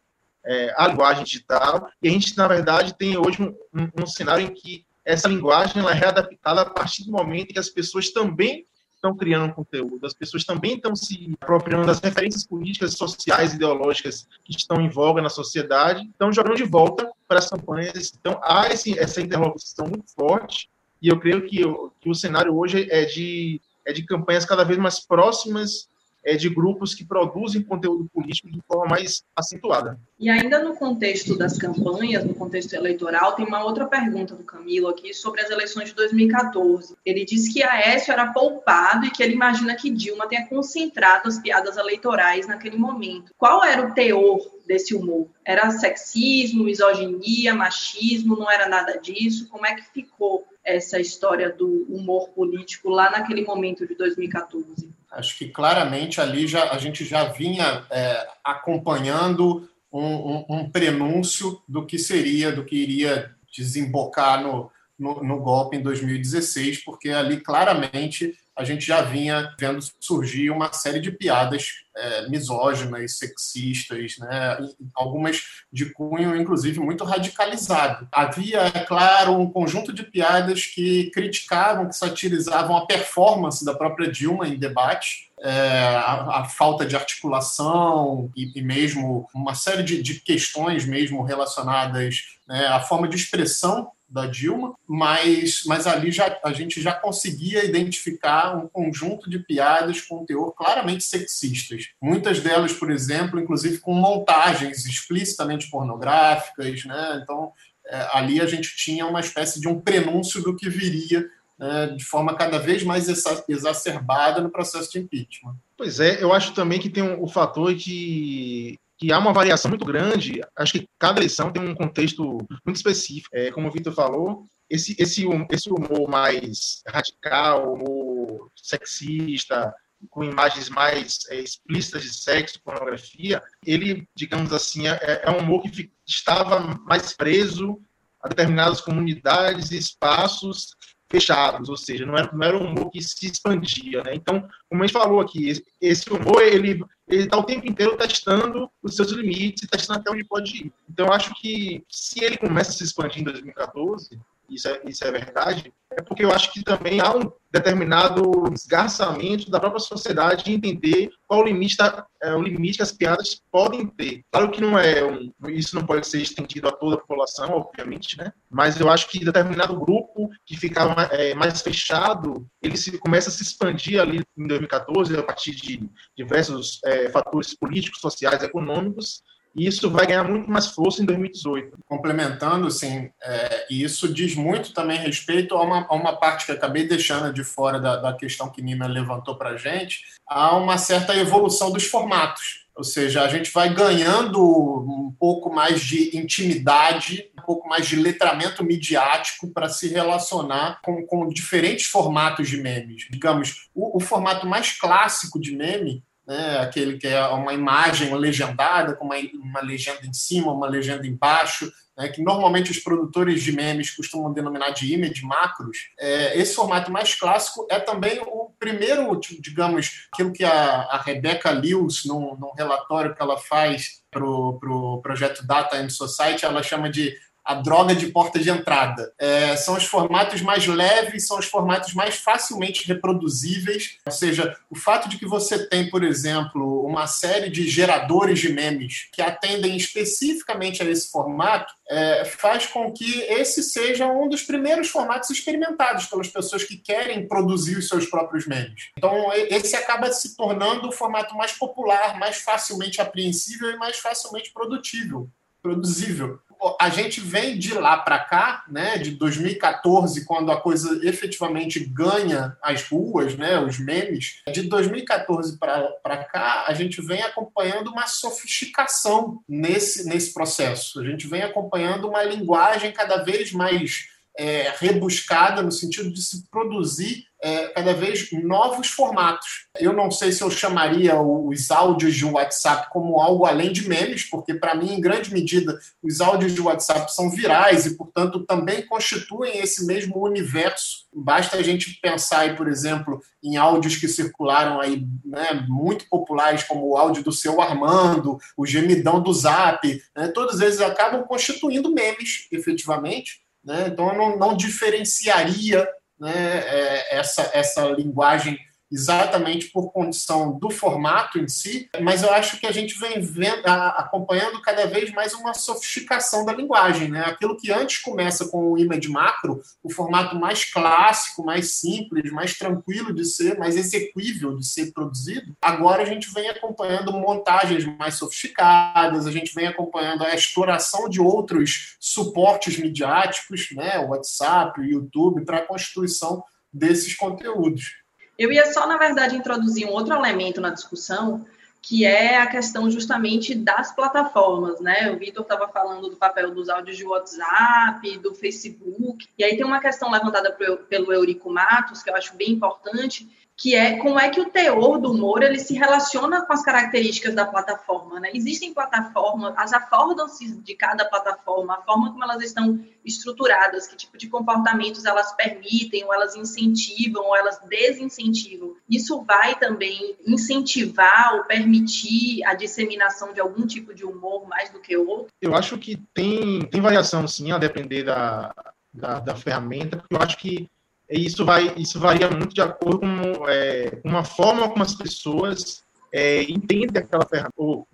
é, à linguagem digital, e a gente, na verdade, tem hoje um, um, um cenário em que essa linguagem ela é readaptada a partir do momento que as pessoas também estão criando conteúdo, as pessoas também estão se apropriando das referências políticas, sociais, ideológicas que estão em voga na sociedade, estão jogando de volta para as campanhas. Então, há esse, essa interlocução muito forte, e eu creio que, que o cenário hoje é de, é de campanhas cada vez mais próximas é, de grupos que produzem conteúdo político de forma mais acentuada. E ainda no contexto das campanhas, no contexto eleitoral, tem uma outra pergunta do Camilo aqui sobre as eleições de 2014. Ele diz que Aécio era poupado e que ele imagina que Dilma tenha concentrado as piadas eleitorais naquele momento. Qual era o teor desse humor? Era sexismo, misoginia, machismo? Não era nada disso? Como é que ficou essa história do humor político lá naquele momento de 2014? Acho que claramente ali já, a gente já vinha é, acompanhando um, um, um, prenúncio do que seria, do que iria desembocar no, no, no golpe em 2016, porque ali claramente a gente já vinha vendo surgir uma série de piadas é, misóginas, sexistas, né? algumas de cunho, inclusive, muito radicalizado. Havia, é claro, um conjunto de piadas que criticavam, que satirizavam a performance da própria Dilma em debate, é, a, a, falta de articulação e, e mesmo uma série de, de, questões mesmo relacionadas né, à forma de expressão da Dilma, mas, mas ali já, a gente já conseguia identificar um conjunto de piadas com teor claramente sexistas. Muitas delas, por exemplo, inclusive com montagens explicitamente pornográficas, né? Então, é, ali a gente tinha uma espécie de um prenúncio do que viria né, de forma cada vez mais exacerbada no processo de impeachment. Pois é, eu acho também que tem um, o fator de que há uma variação muito grande. Acho que cada eleição tem um contexto muito específico. É, como o Vitor falou, esse, esse, esse humor mais radical, humor sexista, com imagens mais é, explícitas de sexo, pornografia, ele, digamos assim, é, é um humor que estava mais preso a determinadas comunidades e espaços fechados, ou seja, não era, não era um humor que se expandia. Né? Então, como a gente falou aqui, esse, humor ele está o tempo inteiro testando os seus limites testando até onde pode ir. Então, eu acho que se ele começa a se expandir em 2014, isso é, isso é verdade, é porque eu acho que também há um determinado esgarçamento da própria sociedade de entender qual o limite, da, é, o limite que as piadas podem ter. Claro que não é um, isso não pode ser estendido a toda a população, obviamente, né? Mas eu acho que determinado grupo que ficava é, mais fechado, ele se, começa a se expandir ali em 2014 a partir de diversos é, fatores políticos, sociais, econômicos, e isso vai ganhar muito mais força em 2018. Complementando, sim, é, e isso diz muito também respeito a uma, a uma parte que acabei deixando de fora da, da questão que Nina levantou para a gente, há uma certa evolução dos formatos. Ou seja, a gente vai ganhando um pouco mais de intimidade, um pouco mais de letramento midiático para se relacionar com, com diferentes formatos de memes. Digamos, o, o formato mais clássico de meme né, aquele que é uma imagem legendada, com uma, uma legenda em cima, uma legenda embaixo, né, que normalmente os produtores de memes costumam denominar de image macros. É, esse formato mais clássico é também o primeiro, digamos, aquilo que a, a Rebecca Lewis, num, num relatório que ela faz para o pro projeto Data and Society, ela chama de a droga de porta de entrada. É, são os formatos mais leves, são os formatos mais facilmente reproduzíveis. Ou seja, o fato de que você tem, por exemplo, uma série de geradores de memes que atendem especificamente a esse formato é, faz com que esse seja um dos primeiros formatos experimentados pelas pessoas que querem produzir os seus próprios memes. Então, esse acaba se tornando o formato mais popular, mais facilmente apreensível e mais facilmente produtível, produzível a gente vem de lá para cá, né, de 2014, quando a coisa efetivamente ganha as ruas, né, os memes, de 2014 para cá, a gente vem acompanhando uma sofisticação nesse, nesse processo. A gente vem acompanhando uma linguagem cada vez mais é, rebuscada, no sentido de se produzir é, cada vez novos formatos. Eu não sei se eu chamaria os áudios de WhatsApp como algo além de memes, porque, para mim, em grande medida, os áudios de WhatsApp são virais e, portanto, também constituem esse mesmo universo. Basta a gente pensar, aí, por exemplo, em áudios que circularam aí, né, muito populares, como o áudio do seu Armando, o gemidão do Zap, né, todos eles acabam constituindo memes, efetivamente. Né? Então, eu não, não diferenciaria né, é, essa, essa linguagem exatamente por condição do formato em si, mas eu acho que a gente vem vendo, acompanhando cada vez mais uma sofisticação da linguagem. Né? Aquilo que antes começa com o image macro, o formato mais clássico, mais simples, mais tranquilo de ser, mais execuível de ser produzido, agora a gente vem acompanhando montagens mais sofisticadas, a gente vem acompanhando a exploração de outros suportes midiáticos, né? o WhatsApp, o YouTube, para a constituição desses conteúdos. Eu ia só, na verdade, introduzir um outro elemento na discussão, que é a questão justamente das plataformas, né? O Vitor estava falando do papel dos áudios de WhatsApp, do Facebook, e aí tem uma questão levantada pelo Eurico Matos, que eu acho bem importante, que é como é que o teor do humor ele se relaciona com as características da plataforma. Né? Existem plataformas, as affordances de cada plataforma, a forma como elas estão estruturadas, que tipo de comportamentos elas permitem, ou elas incentivam, ou elas desincentivam. Isso vai também incentivar ou permitir a disseminação de algum tipo de humor mais do que outro? Eu acho que tem, tem variação, sim, a depender da, da, da ferramenta, porque eu acho que isso vai isso varia muito de acordo com é, uma forma como as pessoas é, entendem aquela ferramenta, ou,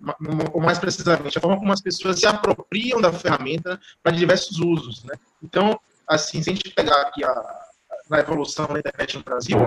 ou, mais precisamente, a forma como as pessoas se apropriam da ferramenta para diversos usos. Né? Então, assim, se a gente pegar aqui a, na evolução da internet no Brasil,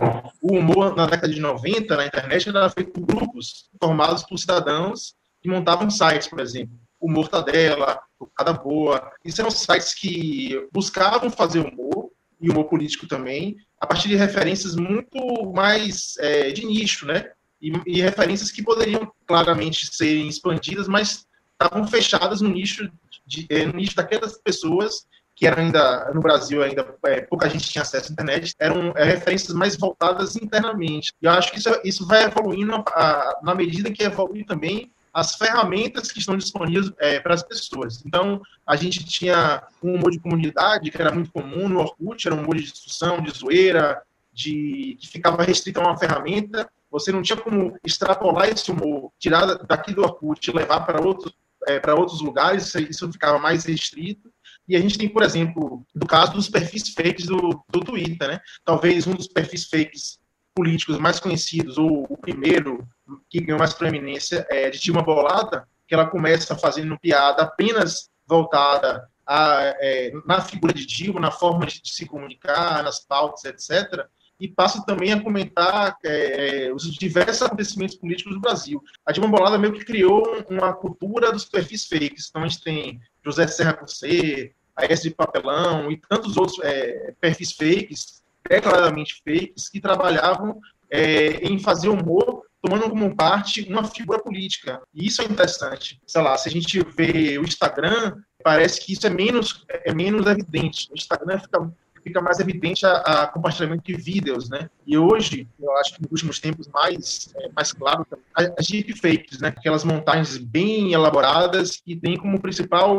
o humor na década de 90 na internet era feito por grupos formados por cidadãos que montavam sites, por exemplo. O Mortadela, o Cada Boa. Isso eram sites que buscavam fazer humor e humor político também, a partir de referências muito mais é, de nicho, né? E, e, referências que poderiam claramente ser expandidas, mas estavam fechadas no nicho, de, é, no nicho daquelas pessoas que eram ainda no Brasil ainda é, pouca gente tinha acesso à internet, eram é, referências mais voltadas internamente. E eu acho que isso, isso vai evoluindo a, na medida que evolui também as ferramentas que estão disponíveis é, para as pessoas. Então, a gente tinha um humor de comunidade, que era muito comum no Orkut, era um humor de discussão, de zoeira, de, que ficava restrito a uma ferramenta. Você não tinha como extrapolar esse humor, tirar daqui do Orkut e levar para outros, é, para outros lugares, isso ficava mais restrito. E a gente tem, por exemplo, do caso dos perfis fakes do, do Twitter, né? Talvez um dos perfis fakes políticos mais conhecidos, ou o primeiro que ganhou mais proeminência, é de Dilma Bolada, que ela começa fazendo piada apenas voltada a, é, na figura de Dilma, na forma de, de, se comunicar, nas pautas, etc., e passa também a comentar é, os diversos acontecimentos políticos do Brasil. A Dilma Bolada meio que criou uma cultura dos perfis fakes. Então, a gente tem José Serra Cocê, a S de Papelão e tantos outros é, perfis fakes declaradamente fakes que trabalhavam é, em fazer humor tomando como parte uma figura política. E isso é interessante. Sei lá, se a gente vê o Instagram, parece que isso é menos, é menos evidente. O Instagram fica, fica mais evidente a, a compartilhamento de vídeos, né? E hoje, eu acho que nos últimos tempos mais, é, mais claro, as deepfakes, né? Aquelas montagens bem elaboradas que tem como principal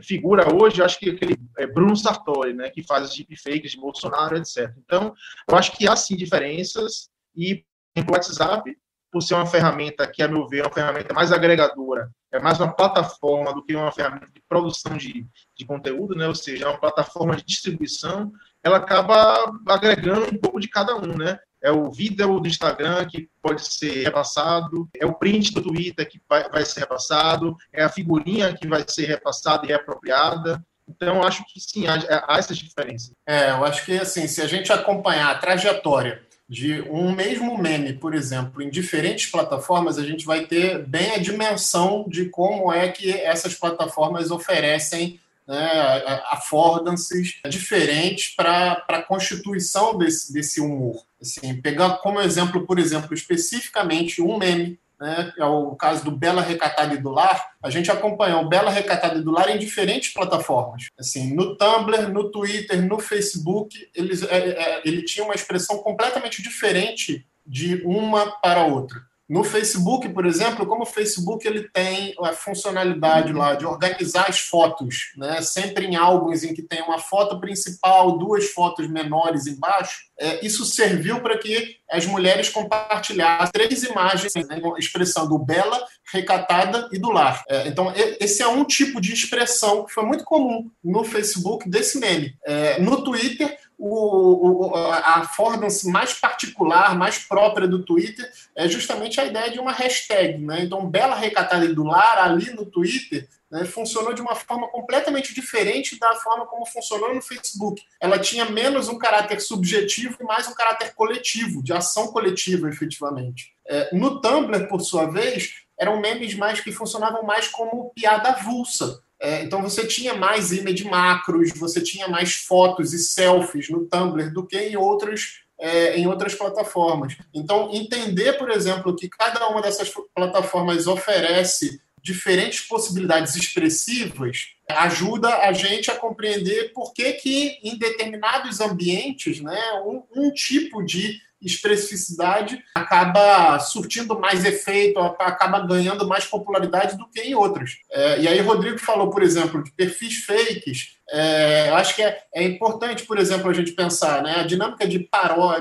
figura hoje, eu acho que aquele é, Bruno Sartori, né? Que faz as deepfakes de Bolsonaro, etc. Então, eu acho que há sim diferenças e, o WhatsApp por ser uma ferramenta que, a meu ver, é uma ferramenta mais agregadora, é mais uma plataforma do que uma ferramenta de produção de, de conteúdo, né? ou seja, é uma plataforma de distribuição, ela acaba agregando um pouco de cada um, né? É o vídeo do Instagram que pode ser repassado, é o print do Twitter que vai, vai ser repassado, é a figurinha que vai ser repassada e reapropriada. Então, acho que sim, há, há essas diferenças. É, eu acho que assim, se a gente acompanhar a trajetória de um mesmo meme, por exemplo, em diferentes plataformas, a gente vai ter bem a dimensão de como é que essas plataformas oferecem né, affordances diferentes para a constituição desse, desse humor. Assim, pegar como exemplo, por exemplo, especificamente um meme né, é o caso do Bela Recatada e do Lar, a gente acompanhou o Bela Recatada e do Lar em diferentes plataformas. Assim, no Tumblr, no Twitter, no Facebook, eles, é, é, ele tinha uma expressão completamente diferente de uma para a outra. No Facebook, por exemplo, como o Facebook ele tem a funcionalidade lá de organizar as fotos, né? sempre em álbuns em que tem uma foto principal, duas fotos menores embaixo, é, isso serviu para que as mulheres compartilhassem três imagens, né? expressando bela, recatada e do lar. É, então, esse é um tipo de expressão que foi muito comum no Facebook desse meme. É, no Twitter, o, o, a affordance mais particular, mais própria do Twitter é justamente a ideia de uma hashtag. Né? Então, Bela Recatada do Lar, ali no Twitter, né, funcionou de uma forma completamente diferente da forma como funcionou no Facebook. Ela tinha menos um caráter subjetivo e mais um caráter coletivo, de ação coletiva, efetivamente. É, no Tumblr, por sua vez, eram memes mais que funcionavam mais como piada avulsa. É, então você tinha mais image macros, você tinha mais fotos e selfies no Tumblr do que em outras, é, em outras plataformas. Então, entender, por exemplo, que cada uma dessas plataformas oferece diferentes possibilidades expressivas ajuda a gente a compreender por que, que em determinados ambientes né, um, um tipo de especificidade acaba surtindo mais efeito, acaba ganhando mais popularidade do que em outros. É, e aí, Rodrigo falou, por exemplo, de perfis fakes. É, eu acho que é, é, importante, por exemplo, a gente pensar né, a dinâmica de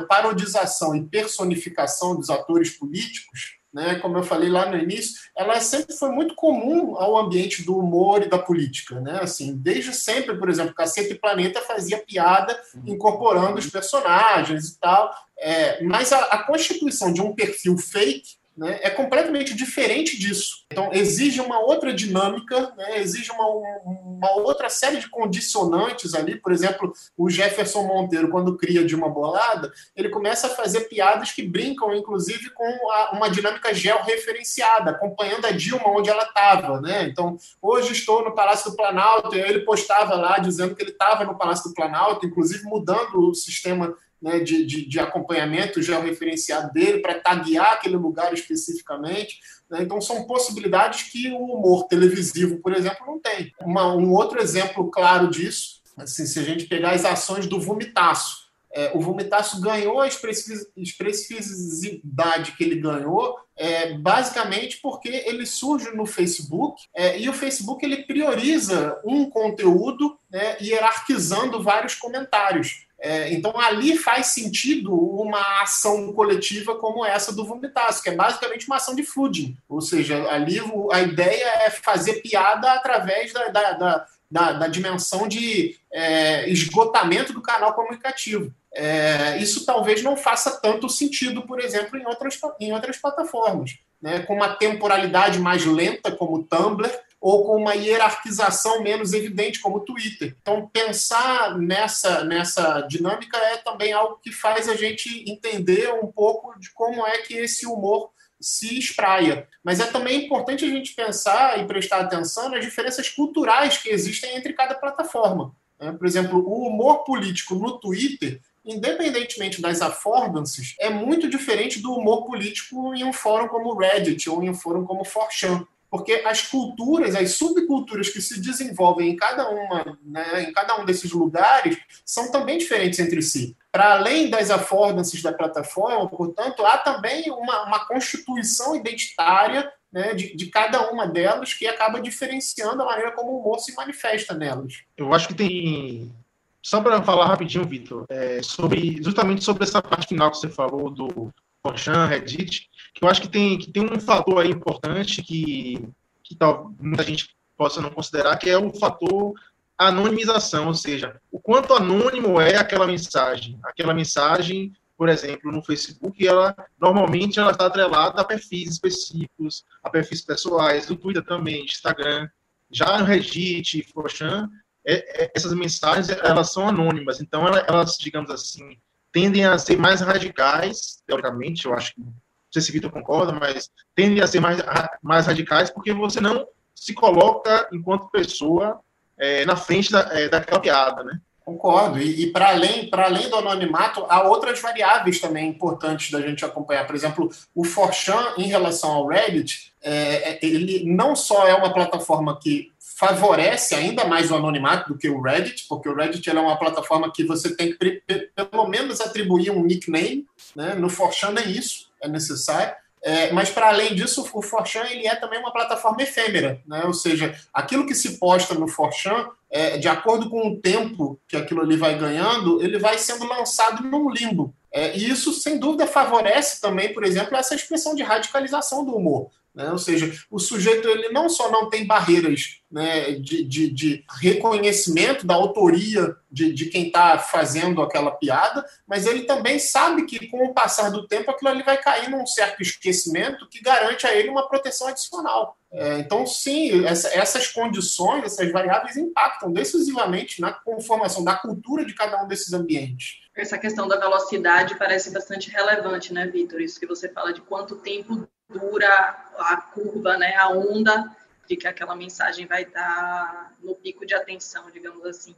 parodização e personificação dos atores políticos né, como eu falei lá no início, ela sempre foi muito comum ao ambiente do humor e da política, né? Assim, desde sempre, por exemplo, Cacete e Planeta fazia piada incorporando os personagens e tal, é, mas a, a constituição de um perfil fake né, é completamente diferente disso. Então, exige uma outra dinâmica, né, exige uma, uma outra série de condicionantes ali. Por exemplo, o Jefferson Monteiro, quando cria de uma bolada, ele começa a fazer piadas que brincam, inclusive, com a, uma dinâmica georreferenciada, acompanhando a Dilma onde ela estava. Né? Então, hoje estou no Palácio do Planalto, e ele postava lá dizendo que ele estava no Palácio do Planalto, inclusive mudando o sistema né, de, de, de, acompanhamento georreferenciado dele para taguear aquele lugar especificamente. Né? Então, são possibilidades que o humor televisivo, por exemplo, não tem. Uma, um outro exemplo claro disso, assim, se a gente pegar as ações do Vomitaço. É, o Vomitaço ganhou a expressividade que ele ganhou é, basicamente porque ele surge no Facebook é, e o Facebook ele prioriza um conteúdo né, hierarquizando vários comentários. É, então, ali faz sentido uma ação coletiva como essa do Vomitaço, que é basicamente uma ação de flooding. Ou seja, ali a ideia é fazer piada através da, da, da, da, dimensão de é, esgotamento do canal comunicativo. É, isso talvez não faça tanto sentido, por exemplo, em outras, em outras plataformas. Né? Com uma temporalidade mais lenta, como o Tumblr, ou com uma hierarquização menos evidente, como o Twitter. Então, pensar nessa, nessa dinâmica é também algo que faz a gente entender um pouco de como é que esse humor se espraia. Mas é também importante a gente pensar e prestar atenção nas diferenças culturais que existem entre cada plataforma. Né? Por exemplo, o humor político no Twitter independentemente das affordances, é muito diferente do humor político em um fórum como o Reddit ou em um fórum como o 4chan porque as culturas, as subculturas que se desenvolvem em cada uma, né, em cada um desses lugares, são também diferentes entre si. Para além das affordances da plataforma, portanto, há também uma, uma constituição identitária né, de, de, cada uma delas que acaba diferenciando a maneira como o humor se manifesta nelas. Eu acho que tem. Só para falar rapidinho, Vitor, é, sobre justamente sobre essa parte final que você falou do Forchan, Reddit, eu acho que tem, que tem um fator aí importante que, que tal, muita gente possa não considerar, que é o fator anonimização, ou seja, o quanto anônimo é aquela mensagem. Aquela mensagem, por exemplo, no Facebook, ela normalmente ela está atrelada a perfis específicos, a perfis pessoais, no Twitter também, Instagram, já no Reddit, Forchan, é, é, essas mensagens elas são anônimas, então elas, digamos assim, tendem a ser mais radicais, teoricamente, eu acho que, não sei se Vitor concorda, mas tendem a ser mais, mais radicais porque você não se coloca enquanto pessoa é, na frente da, é, daquela piada, né? Concordo. E, e para além, além do anonimato, há outras variáveis também importantes da gente acompanhar. Por exemplo, o Forchan, em relação ao Reddit, é, é, ele não só é uma plataforma que favorece ainda mais o anonimato do que o Reddit, porque o Reddit é uma plataforma que você tem que pelo menos atribuir um nickname. Né? No Forchan nem isso é necessário. É, mas, para além disso, o Forchan ele é também uma plataforma efêmera, né? ou seja, aquilo que se posta no Forchan, é, de acordo com o tempo que aquilo ali vai ganhando, ele vai sendo lançado num limbo. É, e isso, sem dúvida, favorece também, por exemplo, essa expressão de radicalização do humor. Né? Ou seja, o sujeito ele não só não tem barreiras né, de, de, de, reconhecimento da autoria de, de quem está fazendo aquela piada, mas ele também sabe que com o passar do tempo aquilo ali vai cair num certo esquecimento que garante a ele uma proteção adicional. É, então, sim, essa, essas condições, essas variáveis impactam decisivamente na conformação da cultura de cada um desses ambientes. Essa questão da velocidade parece bastante relevante, né, Vitor? Isso que você fala de quanto tempo dura a curva, né, a onda de que aquela mensagem vai estar no pico de atenção, digamos assim.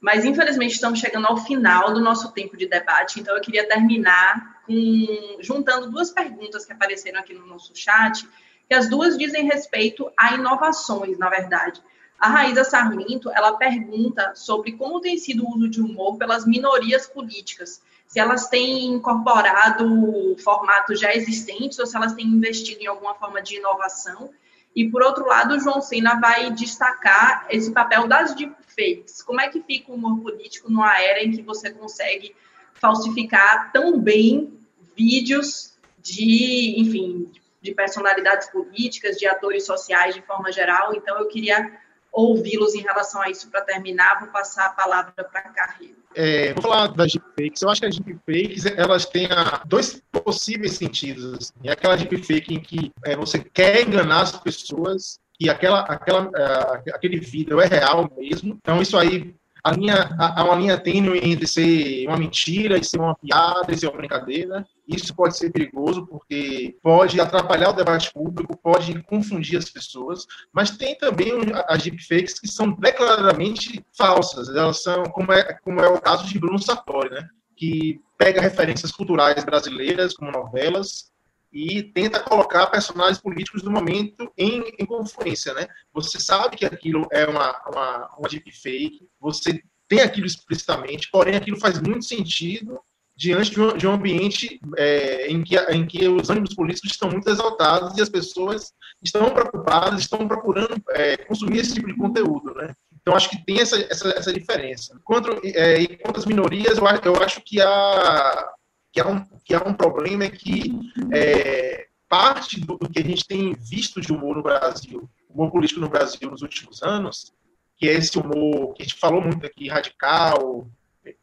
Mas, infelizmente, estamos chegando ao final do nosso tempo de debate, então eu queria terminar com, juntando duas perguntas que apareceram aqui no nosso chat, que as duas dizem respeito a inovações, na verdade. A Raíza Sarmento, ela pergunta sobre como tem sido o uso de humor pelas minorias políticas, se elas têm incorporado formatos já existentes ou se elas têm investido em alguma forma de inovação. E, por outro lado, o João Sena vai destacar esse papel das deepfakes. Como é que fica o humor político numa era em que você consegue falsificar tão bem vídeos de, enfim, de personalidades políticas, de atores sociais de forma geral? Então, eu queria ouvi-los em relação a isso para terminar. Vou passar a palavra para a Carreiro. É, vou falar das deepfakes. Eu acho que as deepfakes elas têm ah, dois possíveis sentidos. Assim. É aquela deepfake em que é, você quer enganar as pessoas e aquela, aquela, uh, aquele vídeo é real mesmo. Então, isso aí a linha, há uma linha tênue entre ser uma mentira e ser uma piada e ser uma brincadeira. Isso pode ser perigoso porque pode atrapalhar o debate público, pode confundir as pessoas, mas tem também as deepfakes que são declaradamente falsas. Elas são, como é, como é o caso de Bruno Sartori, né? que pega referências culturais brasileiras, como novelas, e tenta colocar personagens políticos do momento em, em confluência, né? Você sabe que aquilo é uma, uma, uma deepfake, você tem aquilo explicitamente, porém aquilo faz muito sentido diante de um, de um ambiente é, em, que, em que os ânimos políticos estão muito exaltados e as pessoas estão preocupadas, estão procurando é, consumir esse tipo de conteúdo, né? Então, acho que tem essa, essa, essa diferença. Quanto, é, e quanto às minorias, eu, eu acho que há, que há um, que há um problema é que é, parte do, do, que a gente tem visto de humor no Brasil, humor político no Brasil nos últimos anos, que é esse humor que a gente falou muito aqui, radical,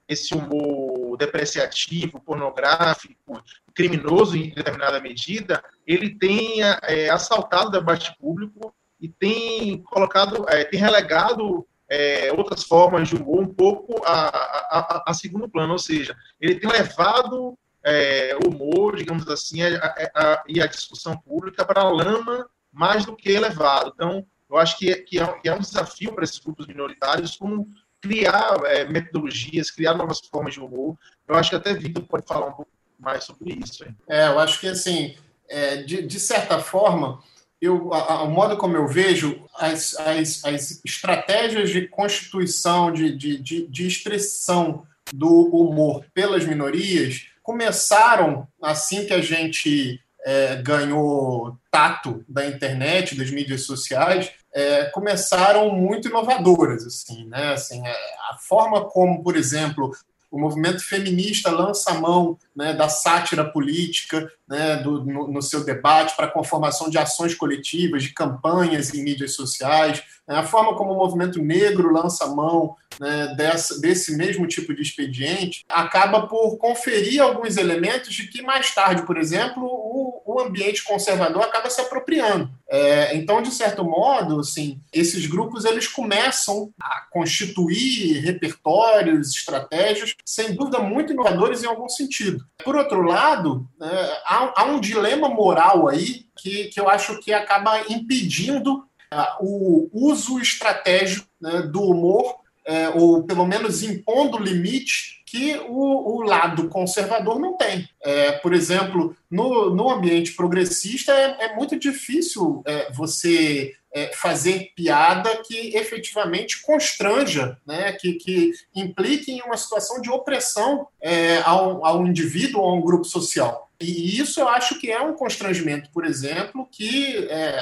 esse humor depreciativo, pornográfico, criminoso em determinada medida, ele tem é, assaltado o debate público e tem colocado, é, tem relegado é, outras formas de humor um pouco a, a, a, a, segundo plano, ou seja, ele tem levado é, humor, digamos assim, a, a, a, e a discussão pública para a lama mais do que elevado. Então, eu acho que, que, é, que é um desafio para esses grupos minoritários como criar é, metodologias, criar novas formas de humor. Eu acho que até Vitor pode falar um pouco mais sobre isso. Hein? É, eu acho que, assim, é, de, de certa forma, eu, o modo como eu vejo as, as, as estratégias de constituição, de, de, de, de expressão do humor pelas minorias, começaram assim que a gente é, ganhou tato da internet, das mídias sociais, é, começaram muito inovadoras, assim, né? Assim, é, a forma como, por exemplo, o movimento feminista lança a mão né, da sátira política né, do, no, no, seu debate para a conformação de ações coletivas, de campanhas em mídias sociais, né, a forma como o movimento negro lança mão né, dessa, desse mesmo tipo de expediente acaba por conferir alguns elementos de que mais tarde, por exemplo, o, o ambiente conservador acaba se apropriando. É, então, de certo modo, assim, esses grupos eles começam a constituir repertórios, estratégias, sem dúvida muito inovadores em algum sentido. Por outro lado, é, há, um dilema moral aí que, que eu acho que acaba impedindo uh, o uso estratégico né, do humor é, ou pelo menos impondo limite que o, o lado conservador não tem. É, por exemplo, no, no ambiente progressista é, é muito difícil é, você é, fazer piada que efetivamente constranja, né, que, que implique em uma situação de opressão é, ao, ao indivíduo ou a um grupo social. E isso eu acho que é um constrangimento, por exemplo, que é,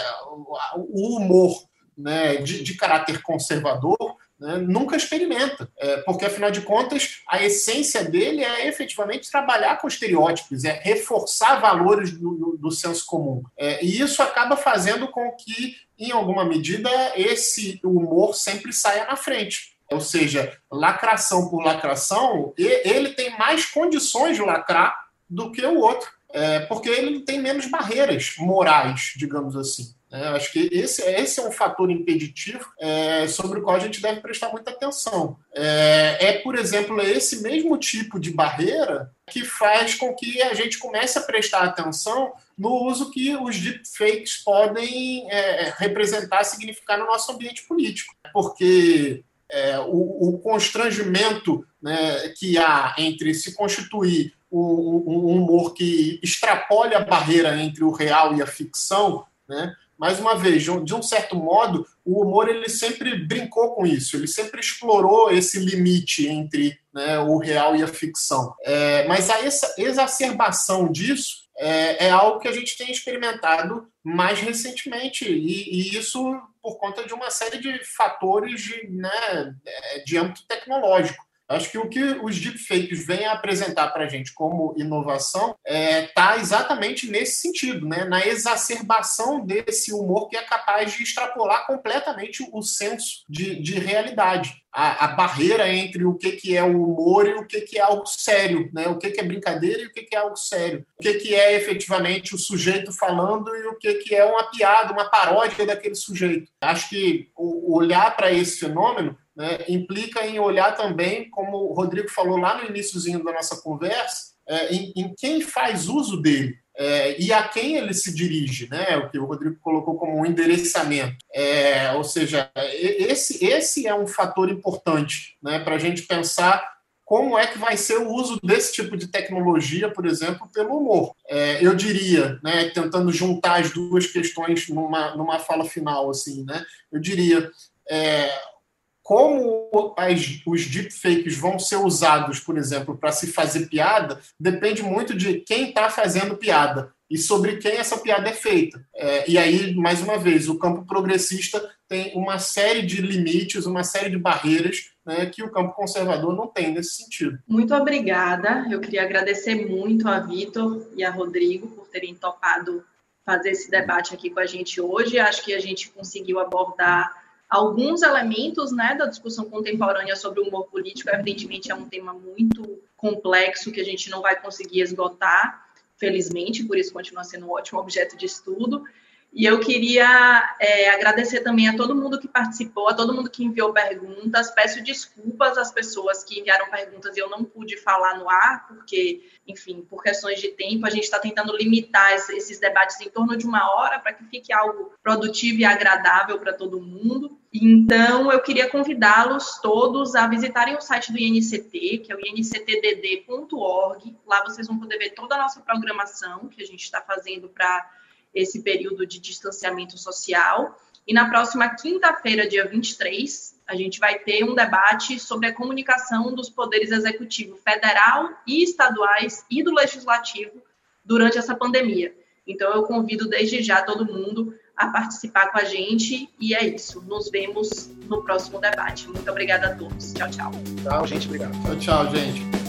o humor né, de, de caráter conservador né, nunca experimenta, é, porque afinal de contas a essência dele é efetivamente trabalhar com estereótipos, é reforçar valores do, do, do senso comum. É, e isso acaba fazendo com que, em alguma medida, esse humor sempre saia na frente. Ou seja, lacração por lacração, ele tem mais condições de lacrar do que o outro, é, porque ele tem menos barreiras morais, digamos assim. É, acho que esse, esse é um fator impeditivo é, sobre o qual a gente deve prestar muita atenção. É, é, por exemplo, esse mesmo tipo de barreira que faz com que a gente comece a prestar atenção no uso que os deepfakes podem é, representar, significar no nosso ambiente político. Porque é, o, o, constrangimento né, que há entre se constituir um, um humor que extrapole a barreira entre o real e a ficção, né, mais uma vez, de um certo modo, o humor ele sempre brincou com isso, ele sempre explorou esse limite entre né, o real e a ficção. É, mas a exacerbação disso é, é, algo que a gente tem experimentado mais recentemente, e, e, isso por conta de uma série de fatores de, né, de âmbito tecnológico. Acho que o que os deepfakes vêm apresentar para a gente como inovação está é, tá exatamente nesse sentido, né? na exacerbação desse humor que é capaz de extrapolar completamente o senso de, de realidade. A, a, barreira entre o que, que é o humor e o que, que é algo sério, né? o que, que é brincadeira e o que, que é algo sério, o que, que é efetivamente o sujeito falando e o que, que é uma piada, uma paródia daquele sujeito. Acho que olhar para esse fenômeno né, implica em olhar também, como o Rodrigo falou lá no iníciozinho da nossa conversa, é, em, em, quem faz uso dele é, e a quem ele se dirige, né, o que o Rodrigo colocou como um endereçamento. É, ou seja, esse, esse é um fator importante né, para a gente pensar como é que vai ser o uso desse tipo de tecnologia, por exemplo, pelo humor. É, eu diria, né, tentando juntar as duas questões numa, numa fala final, assim, né, eu diria, é, como as, os deepfakes vão ser usados, por exemplo, para se fazer piada, depende muito de quem está fazendo piada e sobre quem essa piada é feita. É, e aí, mais uma vez, o campo progressista tem uma série de limites, uma série de barreiras né, que o campo conservador não tem nesse sentido. Muito obrigada. Eu queria agradecer muito a Vitor e a Rodrigo por terem topado fazer esse debate aqui com a gente hoje. Acho que a gente conseguiu abordar alguns elementos né, da discussão contemporânea sobre o humor político. Evidentemente, é um tema muito complexo que a gente não vai conseguir esgotar, felizmente, por isso continua sendo um ótimo objeto de estudo. E eu queria é, agradecer também a todo mundo que participou, a todo mundo que enviou perguntas. Peço desculpas às pessoas que enviaram perguntas e eu não pude falar no ar, porque, enfim, por questões de tempo, a gente está tentando limitar esses debates em torno de uma hora para que fique algo produtivo e agradável para todo mundo. Então, eu queria convidá-los todos a visitarem o site do INCT, que é o inctdd.org. Lá vocês vão poder ver toda a nossa programação que a gente está fazendo para esse período de distanciamento social. E na próxima quinta-feira, dia 23, a gente vai ter um debate sobre a comunicação dos poderes executivo federal e estaduais e do legislativo durante essa pandemia. Então, eu convido desde já todo mundo a participar com a gente. E é isso. Nos vemos no próximo debate. Muito obrigada a todos. Tchau, tchau. Tchau, gente. Obrigado. Tchau, tchau, gente.